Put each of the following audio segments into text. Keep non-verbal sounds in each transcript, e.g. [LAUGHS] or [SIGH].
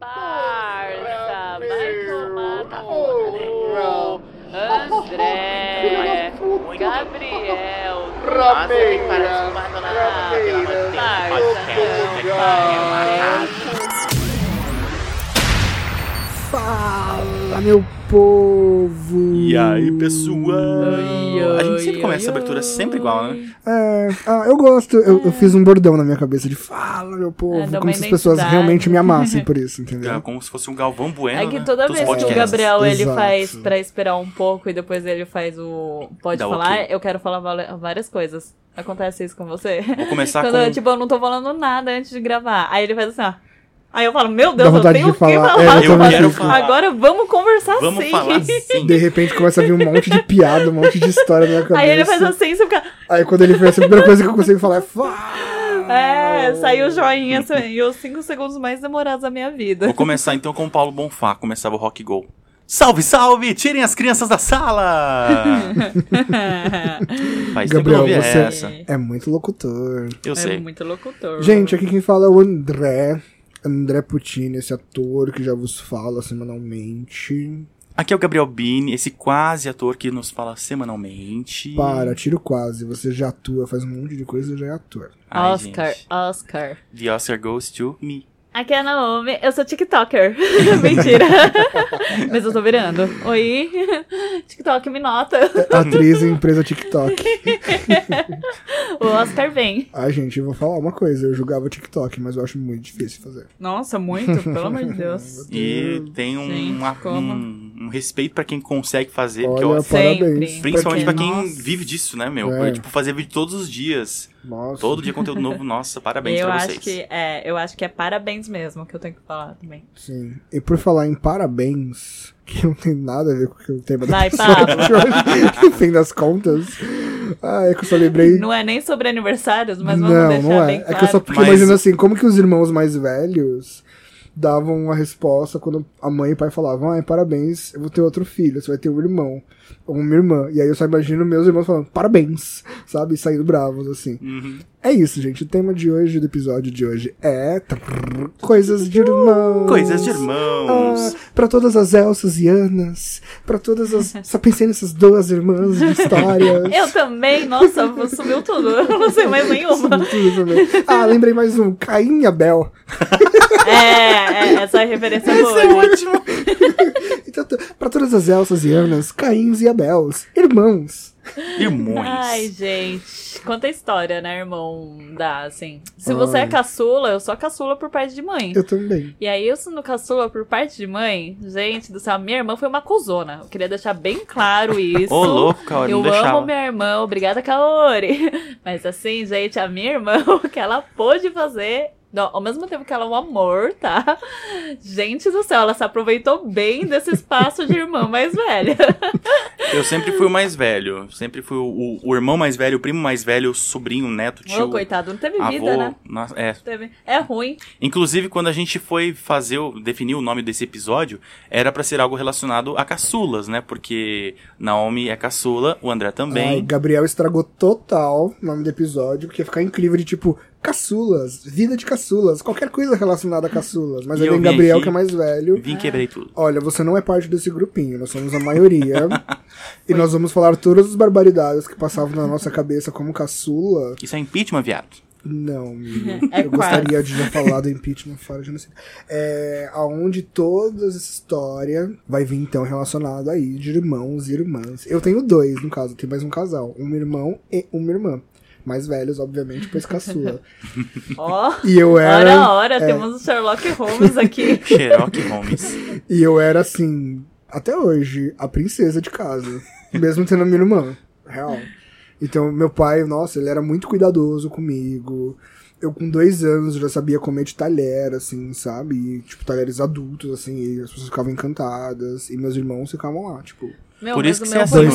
Parça, vai tomar André, Gabriel, Nossa, ele parece uma dona Nada, pelo amor de Deus. Parça, Fala, meu povo! E aí, pessoal? A gente sempre começa essa abertura sempre igual, né? É, ah, eu gosto, eu, eu fiz um bordão na minha cabeça de fala, meu povo, É, como se as pessoas realmente me amassem [LAUGHS] por isso, É entendeu? como se fosse um Galvão Bueno, É que né? toda dos vez que o. Gabriel ele Exato. faz pra esperar um pouco e depois ele faz o pode Dá falar, ok. eu quero falar várias coisas. Acontece isso com você? Vou começar [LAUGHS] Quando com... tipo, eu não tô falando nada antes de gravar. Aí ele faz assim, ó. Aí eu falo, meu Deus, eu vontade tenho de o que falar. falar. É, eu Eu quero falar. Agora vamos conversar Vamos sim. falar [LAUGHS] sim. De repente começa a vir um monte de piada, um monte de história na minha cabeça. Aí ele faz assim, você fica. Aí quando ele fez a primeira coisa que eu consigo falar é fala. É, saiu o joinha e os cinco segundos mais demorados da minha vida. Vou começar então com o Paulo Bonfá, começava o Rock Go. Salve, salve! Tirem as crianças da sala! [LAUGHS] Faz Gabriel, você essa. é muito locutor. Eu É sei. muito locutor. Gente, aqui quem fala é o André. André Puccini, esse ator que já vos fala semanalmente. Aqui é o Gabriel Bini, esse quase ator que nos fala semanalmente. Para, tiro quase. Você já atua, faz um monte de coisa e já é ator. Ai, Oscar, gente. Oscar. The Oscar goes to me. Aqui é a Naomi, eu sou TikToker. [LAUGHS] Mentira. [LAUGHS] Mas eu tô virando. Oi. TikTok me nota. Atriz em [LAUGHS] empresa TikTok. O Oscar vem. Ai, gente, eu vou falar uma coisa. Eu jogava TikTok, mas eu acho muito difícil fazer. Nossa, muito, pelo amor de Deus. E tem um, Sim, uma- como? um, um respeito pra quem consegue fazer. porque Olha, eu- Sempre. parabéns. principalmente pra Porque, quem nossa. vive disso, né, meu? É. Tipo, fazer vídeo todos os dias. Nossa. Todo dia conteúdo novo. Nossa, parabéns eu pra acho vocês. que é, eu acho que é parabéns mesmo que eu tenho que falar também. Sim. E por falar em parabéns, que não tem nada a ver com o tema da Vai, pessoa de hoje, no fim das contas. Ah, é que eu só lembrei. Não é nem sobre aniversários, mas vamos não, deixar não é. bem É claro. que eu só fico Mas- imaginando assim, como que os irmãos mais velhos davam uma resposta quando a mãe e o pai falavam, ai, parabéns, eu vou ter outro filho, você vai ter um irmão, ou uma irmã. E aí eu só imagino meus irmãos falando, parabéns, sabe? Saindo bravos, assim. Uhum. É isso, gente. O tema de hoje, do episódio de hoje é. trrr, Coisas de irmãos. Coisas de irmãos. Ah, pra todas as Elsas e Anas. Pra todas as. Só pensei nessas duas irmãs de histórias. [LAUGHS] Eu também, nossa, sumiu tudo. Eu não sei mais nenhuma. Tudo também. Ah, lembrei mais um. Caim e Abel. É, é essa referência é boa. é ótimo. [LAUGHS] Então, pra todas as Elsas e Anas, Caíns e Abels. Irmãos. [LAUGHS] Irmãos. Ai, gente. Quanta história, né, irmão? Dá, assim. Se você é caçula, eu sou a caçula por parte de mãe. Eu também. E aí, eu sendo caçula por parte de mãe, gente do céu, minha irmã foi uma cuzona. Eu queria deixar bem claro [LAUGHS] isso. Ô, louco, Kaori, Eu deixava. amo minha irmã, obrigada, Kaori. [LAUGHS] Mas assim, gente, a minha irmã, o que ela pôde fazer. Não, ao mesmo tempo que ela é um amor, tá? Gente do céu, ela se aproveitou bem desse espaço de irmã mais velha. Eu sempre fui o mais velho. Sempre fui o, o- irmão mais velho, o primo mais velho, o sobrinho, o neto, o tio. Ô, coitado, não teve avô. vida, né? Nossa, é. Teve. É ruim. Inclusive, quando a gente foi fazer, o- definir o nome desse episódio, era pra ser algo relacionado a caçulas, né? Porque Naomi é caçula, o André Ai, também. Gabriel estragou total o nome do episódio, porque ia ficar incrível de tipo, caçulas, vida de caçulas, qualquer coisa relacionada a caçulas. Mas E aí eu vem Gabriel, aqui- que é mais velho. Vim quebrei tudo. Olha, você não é parte desse grupinho, nós somos a maioria. [LAUGHS] e nós vamos falar todas as barbaridades que passavam na nossa cabeça como caçula. Isso é impeachment, viado. Não. [LAUGHS] É eu gostaria de já falar do impeachment fora de genocídio. É, aonde toda essa história vai vir então relacionada aí de irmãos e irmãs. Eu tenho dois, no caso, tenho mais um casal, um irmão e uma irmã. Mais velhos, obviamente, pois caçula. [LAUGHS] Ó. E eu era. Ora, ora, é. temos o Sherlock Holmes aqui. [LAUGHS] Sherlock Holmes. E eu era assim, até hoje, a princesa de casa. Mesmo tendo a minha irmã. Real. Então, meu pai, nossa, ele era muito cuidadoso comigo. Eu, com dois anos, já sabia comer de talher, assim, sabe? E, tipo, talheres adultos, assim, e as pessoas ficavam encantadas. E meus irmãos ficavam lá, tipo. Meu, Por isso que você é foi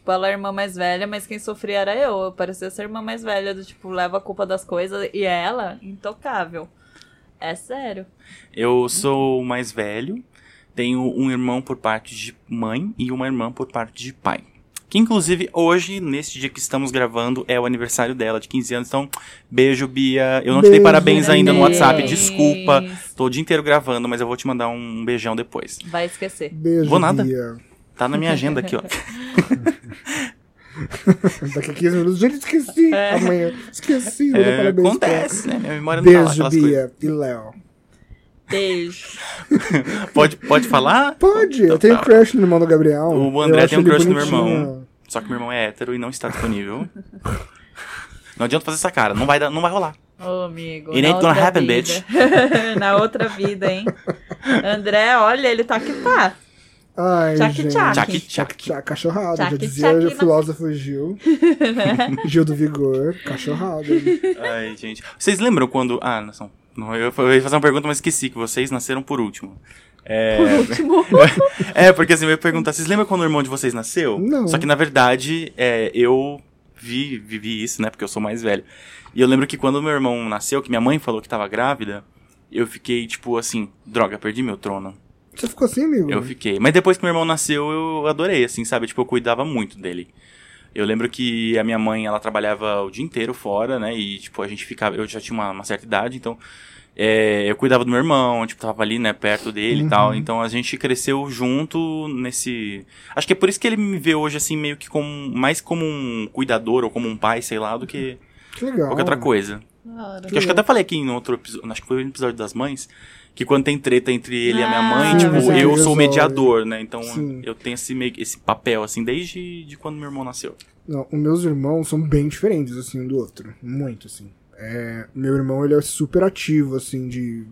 Tipo, ela é a irmã mais velha, mas quem sofria era eu. Eu parecia ser a irmã mais velha, do tipo, leva a culpa das coisas e ela, intocável. É sério. Eu sou o mais velho, tenho um irmão por parte de mãe e uma irmã por parte de pai. Que inclusive hoje, nesse dia que estamos gravando, é o aniversário dela de 15 anos. Então, beijo, Bia. Eu não te dei Beijo, parabéns ainda no. WhatsApp, desculpa. Tô o dia inteiro gravando, mas eu vou te mandar um beijão depois. Vai esquecer. Beijo, Vou nada. Bia. Tá na minha agenda aqui, ó. [LAUGHS] Daqui a 15 minutos, gente, esqueci. É. Amanhã, esqueci. É, parabéns acontece, né? Minha memória não tá lá, Beijo, aquelas coisas. Bia e Léo. Beijo. [LAUGHS] Pode, pode falar? Pode, Então eu tenho tá. crush no irmão do Gabriel. O André tem um crush no meu irmão. Só que meu irmão é hétero e não está disponível. Não adianta fazer essa cara, não vai, não vai rolar. Ô, amigo. It na ain't gonna happen, vida. bitch. [LAUGHS] na outra vida, hein? André, olha, ele tá que tá. Ai, Tchac, gente. tchac. Tchac, Tchac, tchac. cachorrada. Já dizia tchac, o filósofo Gil. [LAUGHS] Gil do Vigor, cachorrada. Ai, gente. Vocês lembram quando. Ah, não são. Não, eu eu ia fazer uma pergunta, mas esqueci que vocês nasceram por último. É, Por último. [LAUGHS] é, porque assim, eu ia perguntar, vocês lembram quando o irmão de vocês nasceu? Não. Só que na verdade, é, eu vi, vivi isso, né? Porque eu sou mais velho. E eu lembro que quando meu irmão nasceu, que minha mãe falou que tava grávida, eu fiquei, tipo, assim, droga, perdi meu trono. Você ficou assim, amigo? Eu fiquei. Mas depois que meu irmão nasceu, eu adorei, assim, sabe? Tipo, eu cuidava muito dele. Eu lembro que a minha mãe, ela trabalhava o dia inteiro fora, né? E, tipo, a gente ficava... Eu já tinha uma, uma certa idade, então... é, eu cuidava do meu irmão, tipo, tava ali, né, perto dele e tal. Então a gente cresceu junto nesse... Acho que é por isso que ele me vê hoje, assim, meio que como... Mais como um cuidador ou como um pai, sei lá, do que Que legal. qualquer outra coisa. Claro. Que eu acho que eu até falei aqui em outro episódio, acho que foi no episódio das mães, que quando tem treta entre ele e a minha Ah, mãe, sim, tipo, você eu sou o mediador, né? Então Sim. eu tenho esse, meio, esse papel, assim, desde de quando meu irmão nasceu. Não, os meus irmãos são bem diferentes, assim, um do outro. Muito, assim. É, meu irmão, ele é super ativo, assim, de,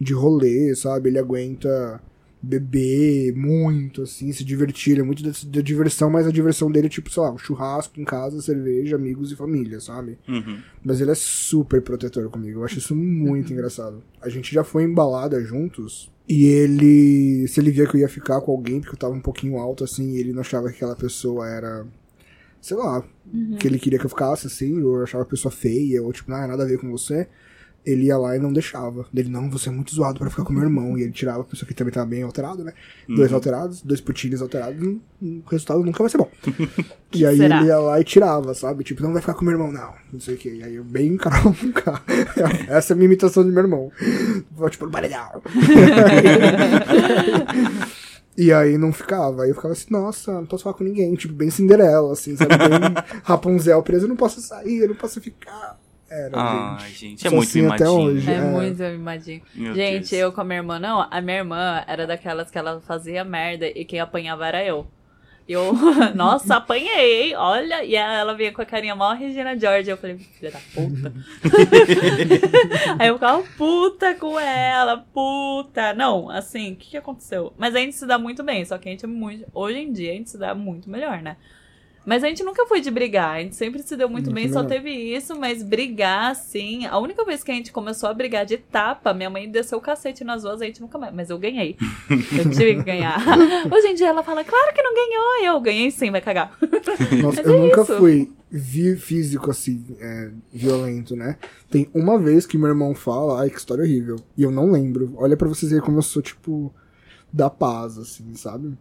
de rolê, sabe? Ele aguenta beber muito, assim, se divertir. Ele é muito da, da diversão, mas a diversão dele é tipo, sei lá, um churrasco em casa, cerveja, amigos e família, sabe? Uhum. Mas ele é super protetor comigo. Eu acho isso muito [LAUGHS] engraçado. A gente já foi em balada juntos. E ele. Se ele via que eu ia ficar com alguém, porque eu tava um pouquinho alto assim, e ele não achava que aquela pessoa era. Sei lá. Que ele queria que eu ficasse assim, ou eu achava a pessoa feia, ou tipo, ah, nada a ver com você. Ele ia lá e não deixava. Ele, não, você é muito zoado pra ficar com meu irmão. E ele tirava a pessoa que também tava bem alterado, né? Dois alterados, dois putinhos alterados, o resultado nunca vai ser bom. [LAUGHS] e aí será? ele ia lá e tirava, sabe? Tipo, não vai ficar com meu irmão, não. Não sei o que. E aí eu bem Carol Conká. [LAUGHS] Essa é a minha imitação de meu irmão. Vou tipo, paredão. [LAUGHS] E aí não ficava. Aí eu ficava assim, nossa, não posso falar com ninguém. Tipo, bem Cinderela, assim, sabe? Bem Rapunzel preso, eu não posso sair, eu não posso ficar. Era, Ai, gente. gente, é Sou muito assim até mimadinho. hoje. É, É. muito mimadinho. Meu Gente, Deus. eu com a minha irmã, não, a minha irmã era daquelas que ela fazia merda e quem apanhava era eu. Eu, [LAUGHS] nossa, apanhei, hein? olha, e ela vinha com a carinha mó Regina George, eu falei, filha da puta. [LAUGHS] Aí eu ficava puta com ela, puta. Não, assim, o que, que aconteceu? Mas a gente se dá muito bem, só que a gente é muito. Hoje em dia a gente se dá muito melhor, né? Mas a gente nunca foi de brigar, a gente sempre se deu muito Muito bem, só melhor. teve isso, mas brigar, assim. A única vez que a gente começou a brigar de tapa, minha mãe desceu o cacete nas duas, a gente nunca mais. Mas eu ganhei. [LAUGHS] Eu tive que ganhar. [LAUGHS] Hoje em dia ela fala, claro que não ganhou, eu ganhei sim, vai cagar. [LAUGHS] Nossa, eu é nunca isso. fui vi físico assim, é, violento, né? Tem uma vez que meu irmão fala, ai, que história horrível. E eu não lembro. Olha pra vocês verem como eu sou, tipo, da paz, assim, sabe?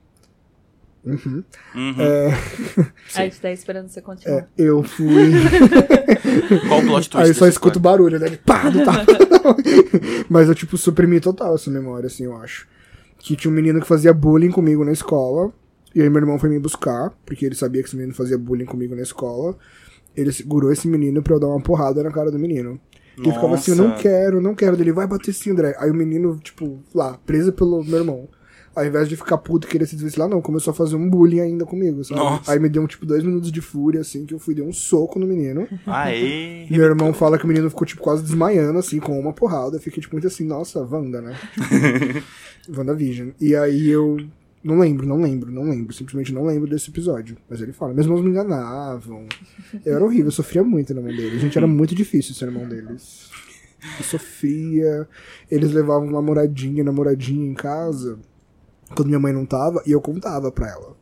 Uhum. Uhum. A gente tá esperando você continuar. É, eu fui. [LAUGHS] Qual o plot twist Aí só escuto o história? barulho, né? Pá, do tapa. [LAUGHS] Mas eu, tipo, suprimi total essa memória, assim, eu acho. Que tinha um menino que fazia bullying comigo na escola. E aí meu irmão foi me buscar, porque ele sabia que esse menino fazia bullying comigo na escola. Ele segurou esse menino pra eu dar uma porrada na cara do menino. E eu ficava assim, eu não quero, não quero. Ele vai bater sim, André. Aí o menino, tipo, lá, preso pelo meu irmão. Ao invés de ficar puto e querer se desvencilhar, não, começou a fazer um bullying ainda comigo, sabe? Nossa. Aí me deu, tipo, dois minutos de fúria, assim, que eu fui dar um soco no menino. Aê! Meu irmão fala que o menino ficou, tipo, quase desmaiando, assim, com uma porrada. Eu fiquei, tipo, muito assim, nossa, Wanda, né? [LAUGHS] Tipo, WandaVision. E aí eu não lembro, não lembro, não lembro. Simplesmente não lembro desse episódio. Mas ele fala, meus irmãos me enganavam. Eu era horrível, eu sofria muito na mão deles. Gente, era muito difícil ser irmão deles. Eu sofria. Eles levavam namoradinha, namoradinha em casa, quando minha mãe não tava, e eu contava pra ela.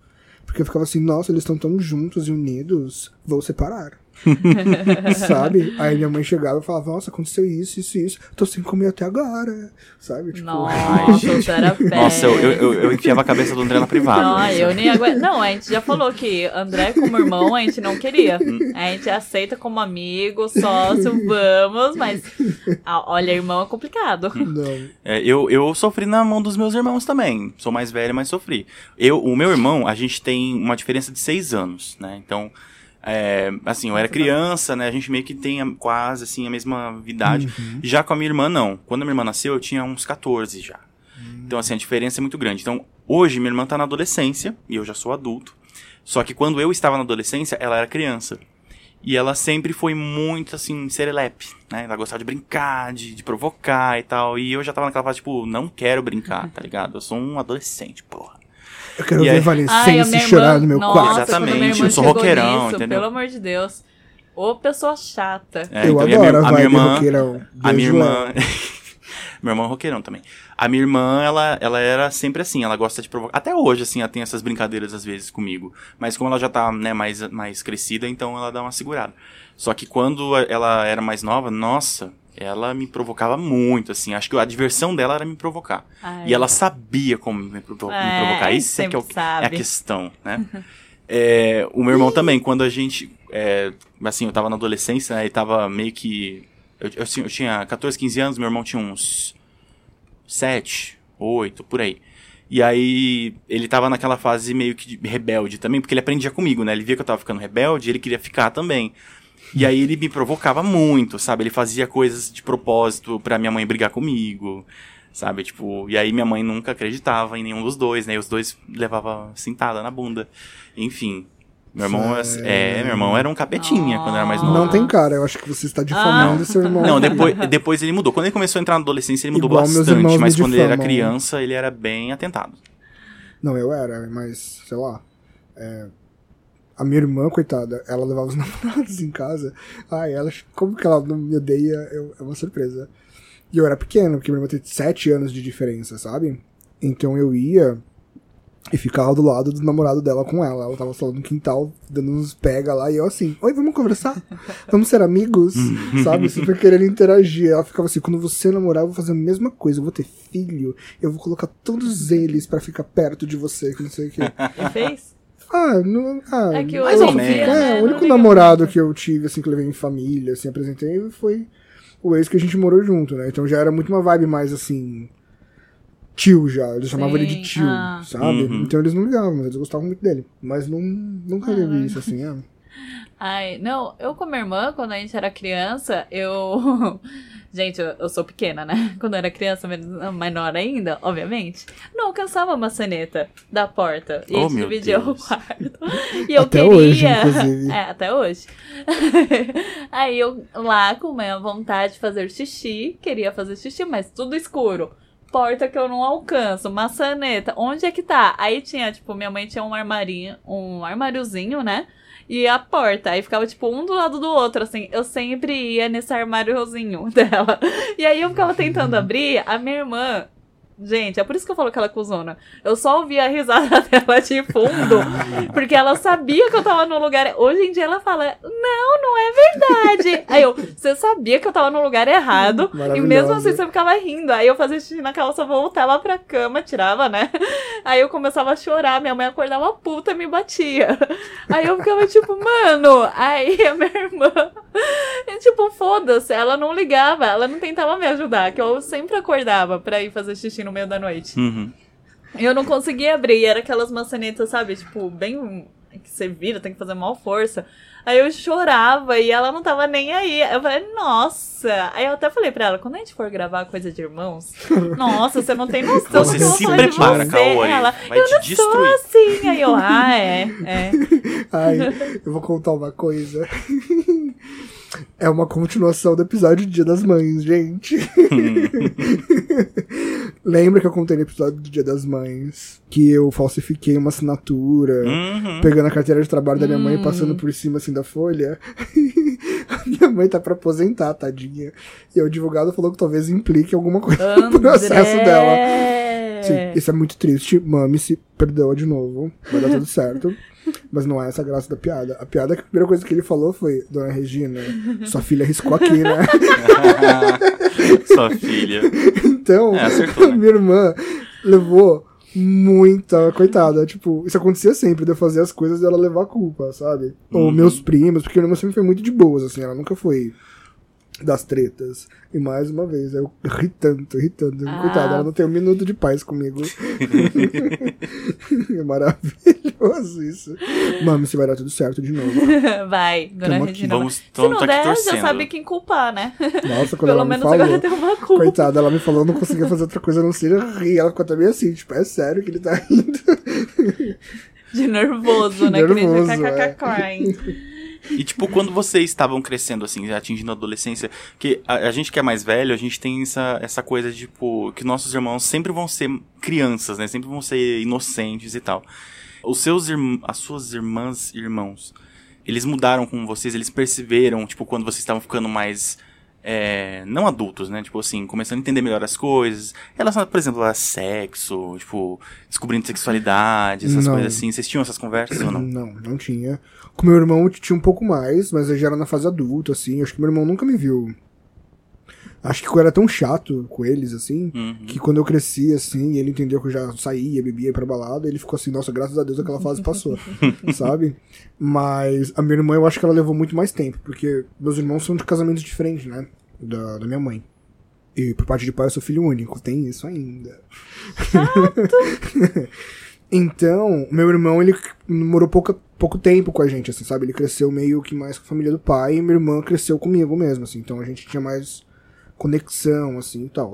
Porque eu ficava assim, nossa, eles estão tão juntos e unidos. vou separar. [LAUGHS] sabe? Aí minha mãe chegava e falava, nossa, aconteceu isso, isso, isso. Tô sem comer até agora. Sabe? Tipo, Nossa. [LAUGHS] Nossa, eu, eu, eu, eu enfiava a cabeça do André na privada. Não, eu nem aguento. Não, a gente já falou que André como irmão a gente não queria. A gente aceita como amigo, sócio, vamos, mas ah, olha, irmão é complicado. não. É, eu, eu sofri na mão dos meus irmãos também. Sou mais velho, mas sofri. Eu, o meu irmão, a gente tem uma diferença de seis anos, né? Então, é, assim, eu era criança, né? A gente meio que tem a- quase, assim, a mesma idade. Já com a minha irmã, não. Quando a minha irmã nasceu, eu tinha uns 14 já. Então, assim, a diferença é muito grande. Então, hoje, minha irmã tá na adolescência, e eu já sou adulto. Só que quando eu estava na adolescência, ela era criança. E ela sempre foi muito, assim, serelepe, né? Ela gostava de brincar, de, de provocar e tal. E eu já tava naquela fase, tipo, não quero brincar, tá ligado? Eu sou um adolescente, porra. Eu quero E ver aí- Valescense chorar no meu nossa, quarto. Exatamente, eu sou roqueirão, nisso, entendeu? Pelo amor de Deus. Ô, pessoa chata. É, eu então, adoro a minha, a minha irmã, roqueirão. A minha irmã. [LAUGHS] minha irmã é roqueirão também. A minha irmã, ela, ela era sempre assim, ela gosta de provocar. Até hoje, assim, ela tem essas brincadeiras às vezes comigo. Mas como ela já tá, né, mais, mais crescida, então ela dá uma segurada. Só que quando ela era mais nova, nossa, ela me provocava muito, assim. Acho que a diversão dela era me provocar. Ai. E ela sabia como me, provo- me É, provocar. Isso é, que é, o- é a questão, né? [LAUGHS] É, o meu irmão também, quando a gente. é, assim, eu tava na adolescência, né? E tava meio que. Eu, eu, tinha- eu tinha 14, 15 anos, meu irmão tinha uns 7, 8, por aí. E aí, ele tava naquela fase meio que de rebelde também, porque ele aprendia comigo, né? Ele via que eu tava ficando rebelde, ele queria ficar também. E aí ele me provocava muito, sabe? Ele fazia coisas de propósito pra minha mãe brigar comigo, sabe? Tipo, e aí minha mãe nunca acreditava em nenhum dos dois, né? E os dois levavam cintada na bunda. Enfim, meu irmão, Sério? é, meu irmão era um capetinha quando era mais novo. Não tem cara, eu acho que você está difamando seu irmão. Não, depois, depois ele mudou. Quando ele começou a entrar na adolescência, ele mudou Igual bastante. Mas quando ele era criança, ele era bem atentado. Não, eu era, mas, sei lá. é, a minha irmã, coitada, ela levava os [LAUGHS] namorados em casa. Ai, ela, como que ela não me odeia, eu- é uma surpresa. E eu era pequeno, porque minha irmã tem sete anos de diferença, sabe? Então eu ia e ficava do lado do namorado dela com ela. Ela tava só no quintal, dando uns pega lá, e eu assim, oi, vamos conversar? Vamos ser amigos? [LAUGHS] sabe? Super querendo interagir. Ela ficava assim, quando você namorar, eu vou fazer a mesma coisa, eu vou ter filho, eu vou colocar todos eles pra ficar perto de você, que não sei o quê. E fez? Ah, não, ah, É que hoje ou menos. é, né, o único namorado muito. que eu tive, assim, que eu levei em família, assim, apresentei, foi o ex que a gente morou junto, né? Então já era muito uma vibe mais, assim, tio já. Eles chamavam ele de tio, ah. sabe? Uhum. Então eles não ligavam, mas eles gostavam muito dele. Mas não, nunca Ah. teve isso, assim, é. Ai, não, eu com a minha irmã, quando a gente era criança, eu. Gente, eu, eu sou pequena, né? [LAUGHS] Quando eu era criança, men- menor ainda, obviamente, não alcançava a maçaneta da porta. E Oh, a gente meu dividia o quarto. [LAUGHS] E eu Até queria. hoje, inclusive. [LAUGHS] É, até hoje. Aí eu lá com a vontade de fazer xixi, queria fazer xixi, mas tudo escuro. Porta que eu não alcanço, maçaneta, onde é que tá? Aí tinha, tipo, minha mãe tinha um armarinho, um armáriozinho, né? E a porta, aí ficava tipo um do lado do outro, assim. Eu sempre ia nesse armáriozinho [LAUGHS] dela. E aí eu ficava tentando abrir, a minha irmã. Gente, é por isso que eu falo que ela é cuzona. Eu só ouvia a risada [LAUGHS] dela de fundo, porque ela sabia que eu tava no lugar. Hoje em dia ela fala: Não, não é verdade. Aí eu, você sabia que eu tava no lugar errado, e mesmo assim você ficava rindo. Aí eu fazia xixi na calça, voltava pra cama, tirava, né? Aí eu começava a chorar, minha mãe acordava puta e me batia. Aí eu ficava tipo, mano. Aí a minha irmã, e, [LAUGHS] tipo, foda-se, ela não ligava, ela não tentava me ajudar, que eu sempre acordava pra ir fazer xixi no meio da noite. Uhum. Eu não conseguia abrir, e era aquelas maçanetas, sabe? Tipo, bem. que você vira, tem que fazer mal força. Aí eu chorava e ela não tava nem aí. Eu falei, nossa. Aí eu até falei pra ela, quando a gente for gravar coisa de irmãos, [LAUGHS] nossa, você não tem noção Você do que eu vou se falar de prepara, você. Ela, Vai eu te não destruir. sou assim. Aí eu, ah, é, é. [LAUGHS] Ai, [LAUGHS] eu vou contar uma coisa. É uma continuação do episódio do Dia das Mães, gente. [LAUGHS] Lembra que eu contei no episódio do Dia das Mães que eu falsifiquei uma assinatura, Uhum. pegando a carteira de trabalho da minha mãe e passando por cima assim da folha? [LAUGHS] a minha mãe tá pra aposentar, tadinha. E o advogado falou que talvez implique alguma coisa no processo dela. Sim, André. isso é muito triste. Mami, se perdoa de novo. Vai dar tudo certo. [LAUGHS] Mas não é essa a graça da piada. A piada é que a primeira coisa que ele falou foi: Dona Regina, sua filha riscou aqui, né? [LAUGHS] Sua filha. Então, É, acertou, né? minha irmã levou muita. Coitada, tipo, isso acontecia sempre, de eu fazer as coisas e ela levar a culpa, sabe? Ou Uhum. meus primos, porque minha irmã sempre foi muito de boas, assim, ela nunca foi das tretas. E mais uma vez, eu ri tanto, ri tanto. Ah. Coitada, ela não tem um minuto de paz comigo. [LAUGHS] [LAUGHS] é maravilhoso isso. Mami, você vai dar tudo certo de novo. [LAUGHS] Vai, dona aqui. Regina. Vamos, Se não tá der, já torcendo. sabe quem culpar, né? Nossa, quando Pelo ela me menos falou. agora tem uma culpa. Coitada, ela me falou, eu não conseguia fazer outra coisa a não ser rir. Ela ficou meio assim, tipo, é sério que ele tá rindo. De nervoso, né? que nem Nervoso, de é. crying. E, tipo, quando vocês estavam crescendo, assim, atingindo a adolescência, que a, a gente que é mais velho, a gente tem essa, essa coisa de, tipo, que nossos irmãos sempre vão ser crianças, né? Sempre vão ser inocentes e tal. Os seus irm as suas irmãs e irmãos, eles mudaram com vocês, eles perceberam, tipo, quando vocês estavam ficando mais. É, não adultos, né? Tipo assim, começando a entender melhor as coisas. Relacionado, por exemplo, a sexo, tipo, descobrindo sexualidade, essas Não. coisas assim. Vocês tinham essas conversas ou não? Não, não tinha. Com meu irmão eu tinha um pouco mais, mas eu já era na fase adulta, assim. Acho que meu irmão nunca me viu. Acho que eu era tão chato com eles, assim, Uhum. que quando eu cresci, assim, ele entendeu que eu já saía, bebia ia pra balada, ele ficou assim, nossa, graças a Deus aquela fase passou, [LAUGHS] sabe? Mas a minha irmã, eu acho que ela levou muito mais tempo, porque meus irmãos são de casamentos diferentes, né? Da, da minha mãe. E por parte de pai eu sou filho único, tem isso ainda. [LAUGHS] Então, meu irmão, ele morou pouca, pouco tempo com a gente, assim, sabe? Ele cresceu meio que mais com a família do pai e minha irmã cresceu comigo mesmo, assim. Então a gente tinha mais conexão, assim, e tal.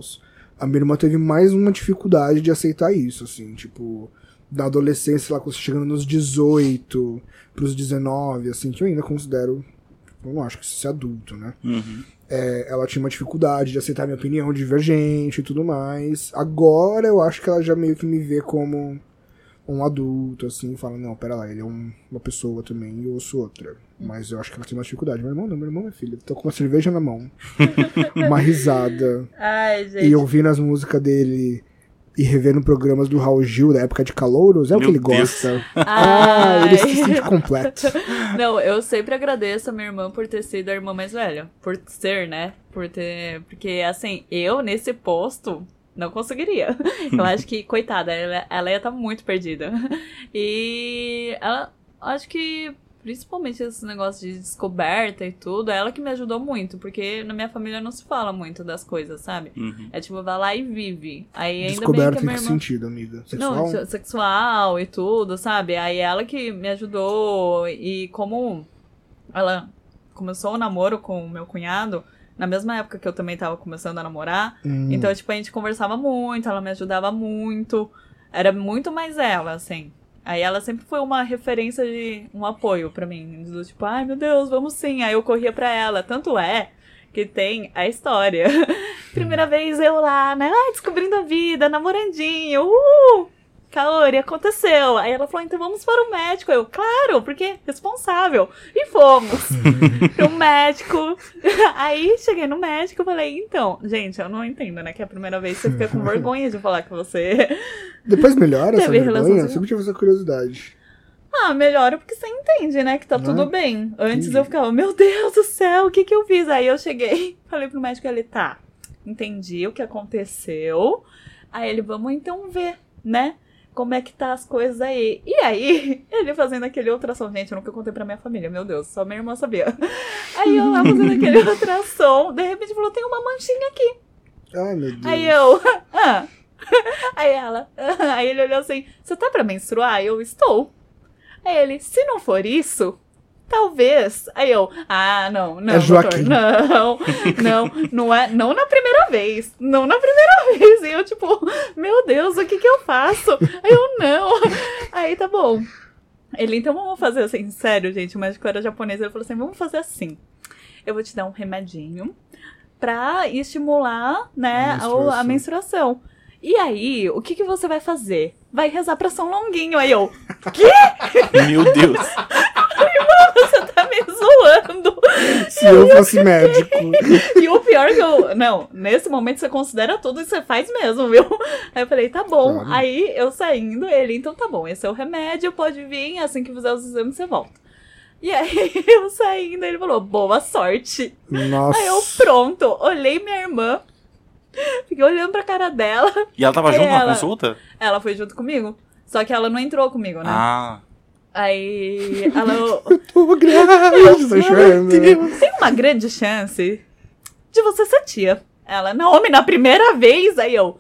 A minha irmã teve mais uma dificuldade de aceitar isso, assim, tipo... Da adolescência, lá, chegando nos 18 pros 19, assim, que eu ainda considero... Eu não acho que isso é adulto, né? Uhum. É, ela tinha uma dificuldade de aceitar minha opinião divergente e tudo mais. Agora eu acho que ela já meio que me vê como um adulto, assim, fala, não, pera lá, ele é um- uma pessoa também e eu sou outra. Mas eu acho que ela tem uma dificuldade. Meu irmão não, meu irmão é filho. Tô com uma cerveja na mão. [LAUGHS] uma risada. Ai, gente. E ouvindo as músicas dele e revendo programas do Raul Gil da época de Calouros, é o que Meu ele Deus. gosta. Ah, [LAUGHS] ele se sente completo. [LAUGHS] Não, eu sempre agradeço a minha irmã por ter sido a irmã mais velha. Por ser, né? Por ter. Porque, assim, eu nesse posto não conseguiria. [LAUGHS] Eu acho que, coitada, ela, ela ia estar muito perdida. E ela. Acho que. Principalmente esse negócio de descoberta e tudo, é ela que me ajudou muito, porque na minha família não se fala muito das coisas, sabe? Uhum. É tipo, vai lá e vive. Aí ainda bem Descoberto que a em minha que irmã. sentido, amiga? Sexual? Não, se- sexual e tudo, sabe? Aí ela que me ajudou e como ela começou o namoro com o meu cunhado, na mesma época que eu também tava começando a namorar, Hum. então, tipo, a gente conversava muito, ela me ajudava muito, era muito mais ela, assim. Aí ela sempre foi uma referência de um apoio pra mim, do tipo, ai meu Deus, vamos sim. Aí eu corria pra ela, tanto é que tem a história. [LAUGHS] Primeira vez eu lá, né? Ai, descobrindo a vida, namorandinho. Uh! Kaori, aconteceu. Aí ela falou, então vamos para o médico. Eu, claro, porque responsável. E fomos [LAUGHS] pro médico. [LAUGHS] Aí cheguei no médico e falei, então, gente, eu não entendo, né? Que é a primeira vez que você fica com vergonha de falar que você. [LAUGHS] Depois melhora essa vergonha? Eu sempre tive essa curiosidade. Ah, melhora porque você entende, né? Que tá Né? tudo bem. Antes Entendi. eu ficava, meu Deus do céu, o que que eu fiz? Aí eu cheguei, falei pro médico, ele, tá, entendi o que aconteceu. Aí ele, vamos então ver, né? Como é que tá as coisas aí? E aí, [LAUGHS] ele fazendo aquele ultrassom. Gente, eu nunca contei pra minha família, meu Deus, só minha irmã sabia. [LAUGHS] Aí eu lá fazendo aquele ultrassom, de repente falou, tem uma manchinha aqui. Ai, meu Deus. Aí eu, [LAUGHS] ah. Aí ela, ah. aí ele olhou assim, você tá pra menstruar? Eu estou. Aí ele, se não for isso, talvez. Aí eu, ah, não, não, É doutor, não, [LAUGHS] não, não é, não na primeira vez, não na primeira [LAUGHS] vez. E eu tipo, meu Deus, o que que eu faço? Aí eu, não. Aí tá bom. Ele, então vamos fazer assim, sério, gente, o médico era japonês, ele falou assim, vamos fazer assim. Eu vou te dar um remedinho pra estimular, né, A a, o- a menstruação. menstruação. E aí, o que que você vai fazer? Vai rezar pra São Longuinho. Aí eu, Meu Deus. [LAUGHS] [LAUGHS] você tá me zoando. Se eu fosse médico. [LAUGHS] E o pior que eu. Não, nesse momento você considera tudo e você faz mesmo, viu? Aí eu falei, tá bom. Claro. Aí eu saindo, ele, então tá bom, esse é o remédio, pode vir, assim que fizer os exames você volta. E aí [LAUGHS] eu saindo, ele falou, boa sorte. Nossa. Aí eu, pronto, olhei minha irmã, fiquei olhando pra cara dela. E ela tava junto na Ela- consulta? Ela foi junto comigo. Só que ela não entrou comigo, né? Ah. Aí ela. [LAUGHS] Tô grávida, tô chorando. Tem uma grande chance de você ser tia. Ela, não, homem, na primeira vez. Aí eu.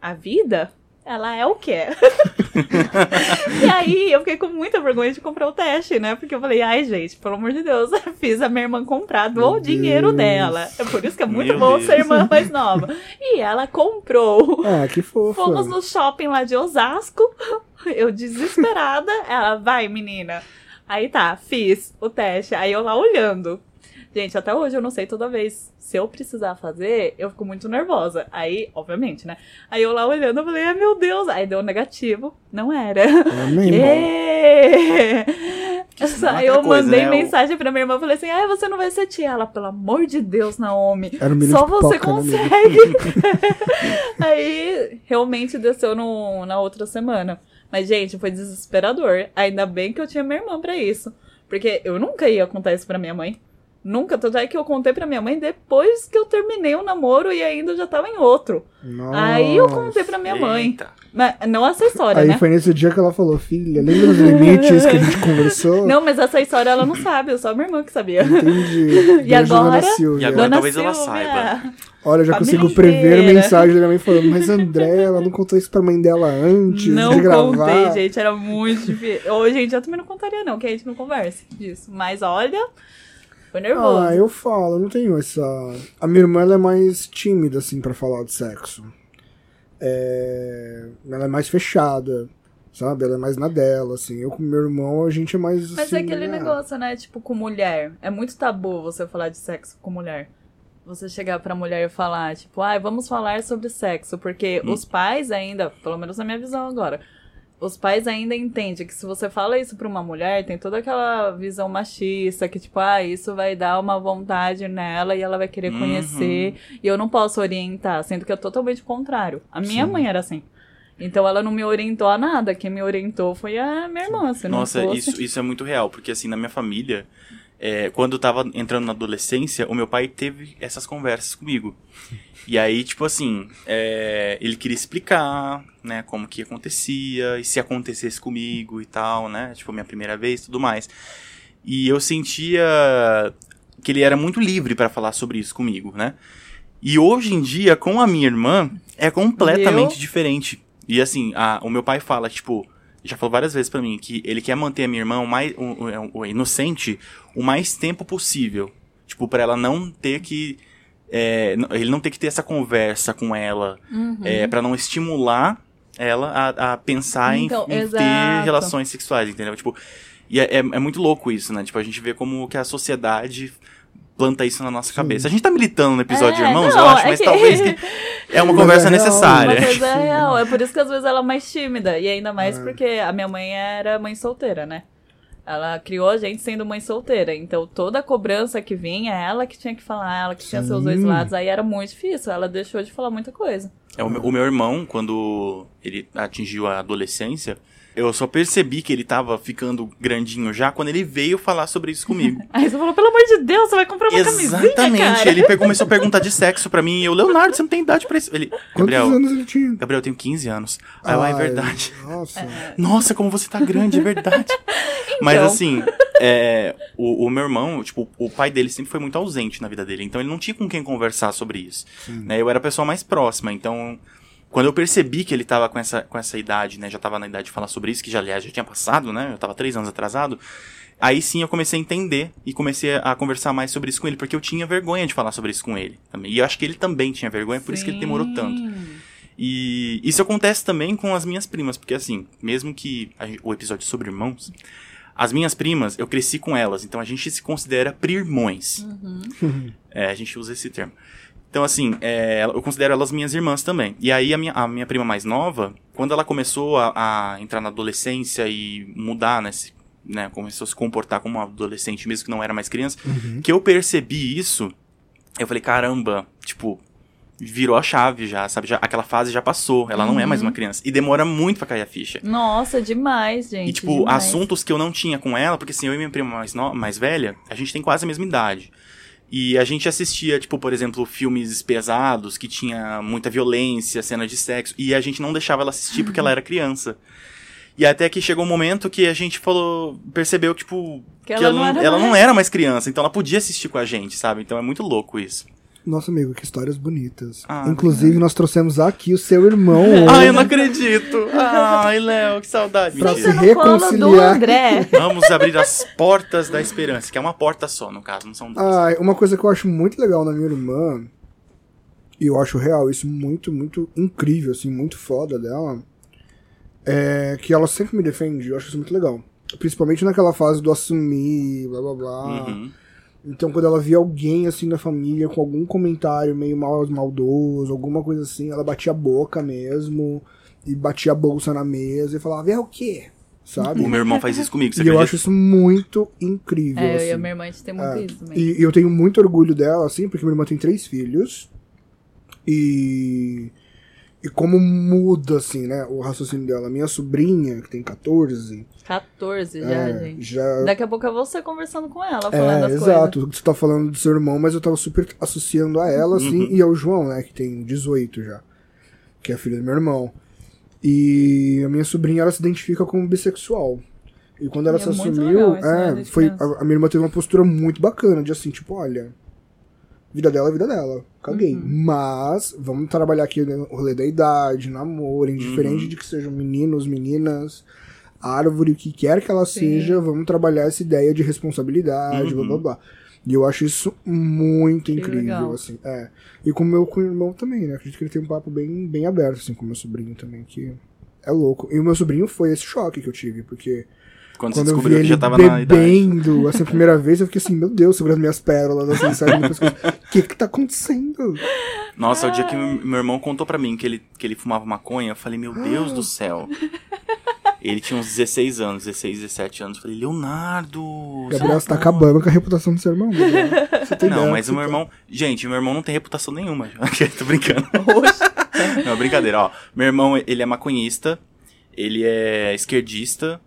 A vida? Ela é o quê? [LAUGHS] e aí eu fiquei com muita vergonha de comprar o teste, né? Porque eu falei, ai, gente, pelo amor de Deus, [LAUGHS] fiz a minha irmã comprar do Meu dinheiro Deus. dela. É por isso que é muito Meu bom Deus. ser irmã mais nova. E ela comprou. Ah, que fofa. Fomos no shopping lá de Osasco. [LAUGHS] Eu desesperada. Ela, vai, menina. Aí tá, fiz o teste. Aí eu lá olhando. Gente, até hoje eu não sei toda vez. Se eu precisar fazer, eu fico muito nervosa. Aí, obviamente, né? Aí eu lá olhando, eu falei, ai meu Deus. Aí deu negativo. Não era. Amém. Não é Aí eu coisa, mandei né? Mensagem pra minha irmã, falei assim, ai, você não vai ser tia. Ela, pelo amor de Deus, Naomi. Era um Só você pipoca, né, consegue. [LAUGHS] Aí, realmente desceu no, na outra semana. Mas, gente, foi desesperador. Ainda bem que eu tinha minha irmã pra isso. Porque eu nunca ia contar isso pra minha mãe. Nunca. Tanto é que eu contei pra minha mãe depois que eu terminei o namoro e ainda já tava em outro. Nossa. Aí eu contei pra minha mãe. Eita. Mas não essa história, Aí né? foi nesse dia que ela falou, filha, lembra dos limites que a gente conversou? Não, mas essa história ela não sabe, só minha irmã que sabia. Entendi. [LAUGHS] E agora? E agora? Dona talvez ela Silvia. saiba. Olha, eu já Família consigo prever inteira. mensagem da minha mãe falando, mas André, ela não contou isso pra mãe dela antes Não de gravar. contei, gente, era muito difícil. Hoje em dia eu também não contaria, não, que a gente não conversa disso. Mas olha, foi nervoso. Ah, eu falo, não tenho essa. A minha irmã é mais tímida, assim, pra falar de sexo. É... Ela é mais fechada, sabe? Ela é mais na dela, assim. Eu com meu irmão, a gente é mais. Mas assim, é aquele ah, negócio, né? Tipo, com mulher. É muito tabu você falar de sexo com mulher. Você chegar pra mulher e falar, tipo, ai, vamos falar sobre sexo. Porque Hum. os pais ainda, pelo menos na minha visão agora, os pais ainda entendem que se você fala isso pra uma mulher, tem toda aquela visão machista que, tipo, ah, isso vai dar uma vontade nela e ela vai querer Uhum. conhecer. E eu não posso orientar, sendo que é totalmente o contrário. A minha Sim. mãe era assim. Então ela não me orientou a nada. Quem me orientou foi a minha irmã. Se Nossa, fosse... isso, isso é muito real, porque assim, na minha família, é, quando eu tava entrando na adolescência, o meu pai teve essas conversas comigo. E aí, tipo assim, é, ele queria explicar, né, como que acontecia, e se acontecesse comigo e tal, né, tipo, minha primeira vez e tudo mais. E eu sentia que ele era muito livre pra falar sobre isso comigo, né. E hoje em dia, com a minha irmã, é completamente Viu? diferente. E assim, a- o meu pai fala, tipo, já falou várias vezes pra mim que ele quer manter a minha irmã o mais o, o- o inocente o mais tempo possível. Tipo, pra ela não ter que é, ele não ter que ter essa conversa com ela, Uhum. é, para não estimular ela a, a pensar em- Então, em, ter exato. relações sexuais, entendeu? Tipo, e é, é, é muito louco isso, né? Tipo, a gente vê como que a sociedade planta isso na nossa cabeça. A gente tá militando no episódio de É, irmãos, não, eu acho, é mas que- talvez [LAUGHS] que é uma conversa é real, necessária. Uma coisa é [LAUGHS] real. É por isso que às vezes ela é mais tímida. E ainda mais porque a minha mãe era mãe solteira, né? Ela criou a gente sendo mãe solteira. Então toda a cobrança que vinha, ela que tinha que falar, ela que tinha seus dois Sim. lados. Aí era muito difícil. Ela deixou de falar muita coisa. É, o, meu, o meu irmão, quando ele atingiu a adolescência, eu só percebi que ele tava ficando grandinho já quando ele veio falar sobre isso comigo. [LAUGHS] Aí você falou, pelo amor de Deus, você vai comprar uma camisinha, Exatamente. Ele pegou, começou a perguntar de sexo pra mim e eu, Leonardo, você não tem idade pra isso. Ele, Quantos Gabriel, anos ele tinha? Gabriel, eu tenho 15 anos. Aí eu, ah, é verdade. Nossa. Nossa, como você tá grande, é verdade. [LAUGHS] Mas Então. assim, é, o, o meu irmão, tipo, o pai dele sempre foi muito ausente na vida dele. Então ele não tinha com quem conversar sobre isso. Né? Eu era a pessoa mais próxima. Então, quando eu percebi que ele tava com essa, com essa idade, né? Já tava na idade de falar sobre isso, que já, aliás, já tinha passado, né? Eu tava três anos atrasado. Aí sim eu comecei a entender e comecei a conversar mais sobre isso com ele, porque eu tinha vergonha de falar sobre isso com ele também. E eu acho que ele também tinha vergonha, por isso que ele demorou tanto. Sim. E isso acontece também com as minhas primas, porque assim, mesmo que o episódio sobre irmãos, as minhas primas, eu cresci com elas, então a gente se considera prirmões. É, a gente usa esse termo. Então, assim, é, eu considero elas minhas irmãs também. E aí, a minha, a minha prima mais nova, quando ela começou a, a entrar na adolescência e mudar, né, se né, começou a se comportar como um adolescente, mesmo que não era mais criança, que eu percebi isso, eu falei, caramba, tipo, virou a chave já, sabe? Já, aquela fase já passou, ela não é mais uma criança. E demora muito pra cair a ficha. Nossa, demais, gente. E, tipo, demais. assuntos que eu não tinha com ela, porque assim, eu e minha prima mais, no- mais velha, a gente tem quase a mesma idade. E a gente assistia, tipo, por exemplo, filmes pesados, que tinha muita violência, cena de sexo, e a gente não deixava ela assistir porque ela [LAUGHS] era criança. E até que chegou um momento que a gente falou, percebeu, tipo, Que ela não era ela não era mais criança, então ela podia assistir com a gente, sabe? Então é muito louco isso. Nossa, amigo, que histórias bonitas. Ah, Inclusive, nós trouxemos aqui o seu irmão [LAUGHS] Ai, eu não acredito! Ai, Léo, que saudade. Pra se reconciliar. André. Vamos abrir as portas da esperança, que é uma porta só, no caso, não são duas. Ai, uma coisa que eu acho muito legal na minha irmã, e eu acho real isso muito, muito incrível, assim, muito foda dela, é que ela sempre me defende, eu acho isso muito legal. Principalmente naquela fase do assumir, blá blá blá. Uhum. Então, quando ela via alguém assim na família com algum comentário meio mal, maldoso, alguma coisa assim, ela batia a boca mesmo e batia a bolsa na mesa e falava: É o quê? Sabe? O meu irmão faz isso comigo, você E eu acho isso muito incrível. É, eu assim. e a minha irmã, a gente tem muito É, isso também. E, e eu tenho muito orgulho dela, assim, porque minha irmã tem três filhos. E. E como muda, assim, né, o raciocínio dela. Minha sobrinha, que tem 14, 14 já, é, gente. já. Daqui a pouco é você conversando com ela, falando É, as exato. Você tá falando do seu irmão, mas eu tava super associando a ela, assim, Uhum. e ao João, né, que tem 18 já. Que é filho do meu irmão. E a minha sobrinha, ela se identifica como bissexual. E quando ela E se é assumiu, isso, né, é, desde foi, a, a minha irmã teve uma postura muito bacana, de assim, tipo, olha, vida dela é vida dela, caguei. Uhum. Mas, vamos trabalhar aqui no rolê da idade, namoro, indiferente Uhum. de que sejam meninos, meninas, árvore, o que quer que ela Sim. seja, vamos trabalhar essa ideia de responsabilidade, blá Uhum. blá blá. E eu acho isso muito Que incrível, legal. assim. É. E com o meu com o irmão também, né? Acredito que ele tem um papo bem, bem aberto, assim, com o meu sobrinho também, que é louco. E o meu sobrinho foi esse choque que eu tive, porque Quando, você quando eu vi descobriu que ele já tava na idade. bebendo, assim, a primeira vez, eu fiquei assim, meu Deus, segurando minhas pérolas, assim, sabe? O que que tá acontecendo? Nossa, o dia que meu meu irmão contou pra mim que ele, que ele fumava maconha, eu falei, meu Deus do céu. Ele tinha uns 16 anos, 16, 17 anos. Eu falei, Leonardo. Gabriel, você tá acabando com a reputação do seu irmão. Gabriel. Você tem Não, ideia mas o meu você irmão. Gente, meu irmão não tem reputação nenhuma. [LAUGHS] Tô brincando. Oxe. Não, brincadeira, ó. Meu irmão, ele é maconhista, ele é esquerdista,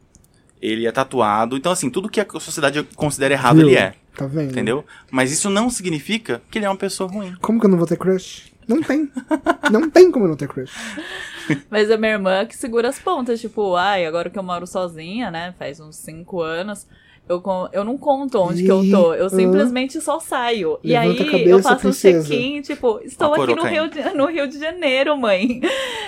ele é tatuado. Então, assim, tudo que a sociedade considera errado, Viu? ele é. Tá vendo? Entendeu? Mas isso não significa que ele é uma pessoa ruim. Como que eu não vou ter crush? Não tem. não tem como eu não ter crush. [LAUGHS] Mas a minha irmã que segura as pontas, tipo, ai, agora que eu moro sozinha, né? Faz uns 5 anos. Eu, eu não conto onde que eu tô, eu simplesmente só saio. e Levanta aí a cabeça, eu faço um princesa. check-in, tipo, estou aqui no Rio, de, no Rio de Janeiro, mãe.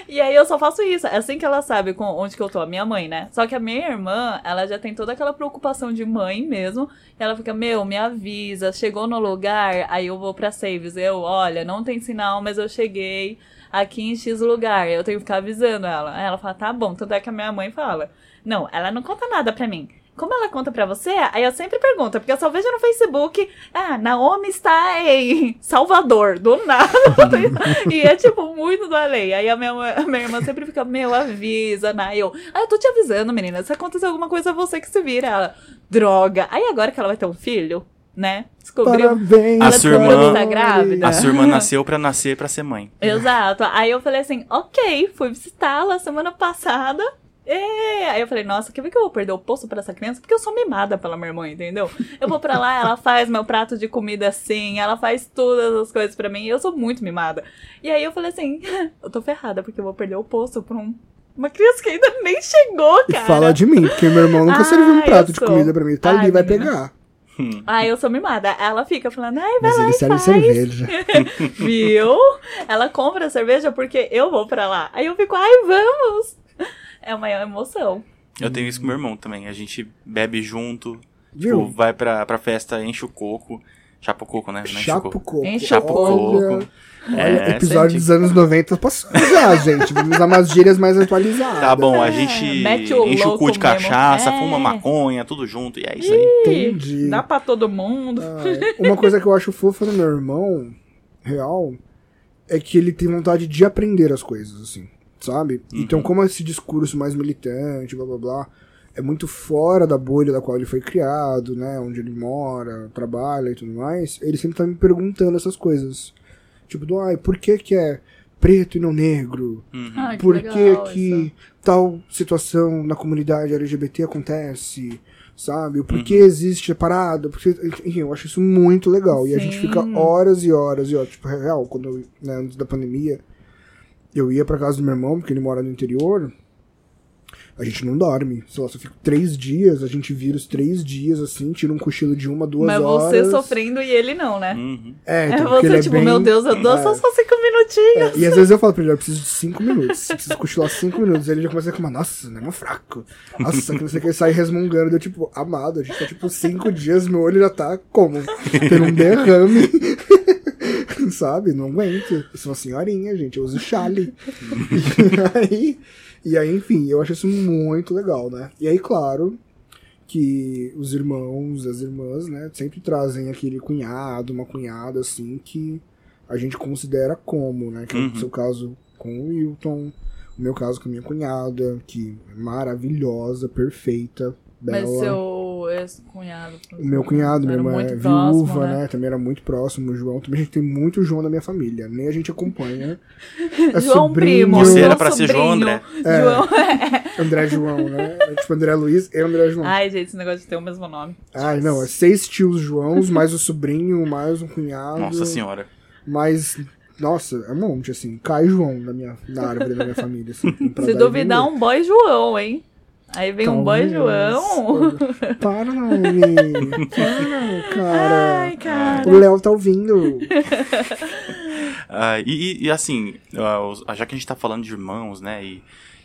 E aí eu só faço isso. É assim que ela sabe com onde que eu tô, a minha mãe, né? Só que a minha irmã, ela já tem toda aquela preocupação de mãe mesmo. E ela fica, meu, me avisa, chegou no lugar, aí eu vou pra saves. Eu, olha, não tem sinal, mas eu cheguei aqui em X lugar. Eu tenho que ficar avisando ela. Aí ela fala, tá bom. Tanto é que a minha mãe fala, não, ela não conta nada pra mim. Como ela conta pra você, aí eu sempre pergunto, porque eu só vejo no Facebook, ah, Naomi está em Salvador, do nada. [LAUGHS] e é tipo muito do além. Aí a minha, a minha irmã sempre fica, meu, avisa, Nai. Eu, ah, eu tô te avisando, menina, se acontecer alguma coisa, você que se vira. Ela, droga. Aí agora que ela vai ter um filho, né? Descobriu. Parabéns. A sua irmã- que tá grávida. A sua irmã [LAUGHS] nasceu pra nascer pra ser mãe. Exato. Aí eu falei assim, ok, fui visitá-la semana passada. É. Aí eu falei, nossa, quer ver que eu vou perder o posto pra essa criança? Porque eu sou mimada pela minha irmã, entendeu? Eu vou pra lá, ela faz meu prato de comida assim, ela faz todas as coisas pra mim, e eu sou muito mimada. E aí eu falei assim, eu tô ferrada, porque eu vou perder o posto pra um- uma criança que ainda [LAUGHS] nem chegou, E cara. fala de mim, porque meu irmão nunca Ah, serviu um eu prato de comida pra mim. Tá Ai, ali, vai menina. pegar. Aí eu sou mimada. Ela fica falando, ai, vai Mas lá ele e serve faz. cerveja. [LAUGHS] Viu? Ela compra cerveja porque eu vou pra lá. Aí eu fico, ai, vamos! É uma emoção. Eu tenho isso com meu irmão também. A gente bebe junto, tipo, vai pra, pra festa, enche o coco. Chapa o coco, né? Não enche o Chapo coco. coco. Enche Chapa o Olha, coco. olha, É, episódio sente. dos anos 90 passou já, gente. Vamos usar umas gírias mais atualizadas. Tá bom, a É, gente mete o enche o cu de cachaça, mesmo. fuma É. maconha, tudo junto, e é isso aí. Entendi. Dá pra todo mundo. Ai, uma coisa que eu acho fofa no meu irmão, real, é que ele tem vontade de aprender as coisas, assim, sabe? Uhum. Então, como esse discurso mais militante, blá blá blá, é muito fora da bolha da qual ele foi criado, né? Onde ele mora, trabalha e tudo mais. Ele sempre tá me perguntando essas coisas. Tipo, do, ai, por que que é preto e não negro? Uhum. Ai, que Por legal que que isso. tal situação na comunidade LGBT acontece? Sabe? O porquê existe a parada? Porque, enfim, eu acho isso muito legal. E a gente Sim. fica horas e horas e horas. Tipo, real, quando né, antes da pandemia, eu ia pra casa do meu irmão, porque ele mora no interior. A gente não dorme. Sei lá, só fica três dias, a gente vira os três dias assim, tira um cochilo de uma, duas Mas horas. você sofrendo e ele não, né? Uhum. É, É então, ele você, é tipo, bem- meu Deus, eu dou só, só cinco minutinhos. É, e às vezes eu falo pra ele, eu preciso de 5 minutos. Preciso cochilar 5 minutos. Aí ele já começa a reclamar, nossa, não é meu fraco. Nossa, que não sei o que, ele sai resmungando. Eu, tipo, amado, a gente tá tipo 5 dias, meu olho já tá como? Tendo um derrame. Sabe? Não aguento. Eu sou uma senhorinha, gente. Eu uso chale. [LAUGHS] e aí, e aí, enfim, eu acho isso muito legal, né? E aí, claro, que os irmãos, as irmãs, né, sempre trazem aquele cunhado, uma cunhada, assim, que a gente considera como, né? Que é Uhum. o seu caso com o Wilton, o meu caso com a minha cunhada, que é maravilhosa, perfeita, bela. Mas seu ex-cunhado. O meu cunhado, minha irmã é próximo, viúva, né? né? Também era muito próximo. O João, também a gente tem muito João na minha família. Nem a gente acompanha. É João sobrinho, Primo. Você João era pra ser. João André. É. João, é. André João, né? É tipo André Luiz e André João. Ai, gente, esse negócio de ter o mesmo nome. Ai, não, é seis tios Joãos, mais o sobrinho, mais um cunhado. Nossa senhora. Mais. Nossa, é um monte, assim. Cai João na, minha, na árvore da minha família. Assim, Se dar duvidar, um boy João, hein? Aí vem um boy. João. Para. Para, cara. Ai, cara. O Léo tá ouvindo. Ah, e, e- assim, ah, os- já que a gente tá falando de irmãos, né? E,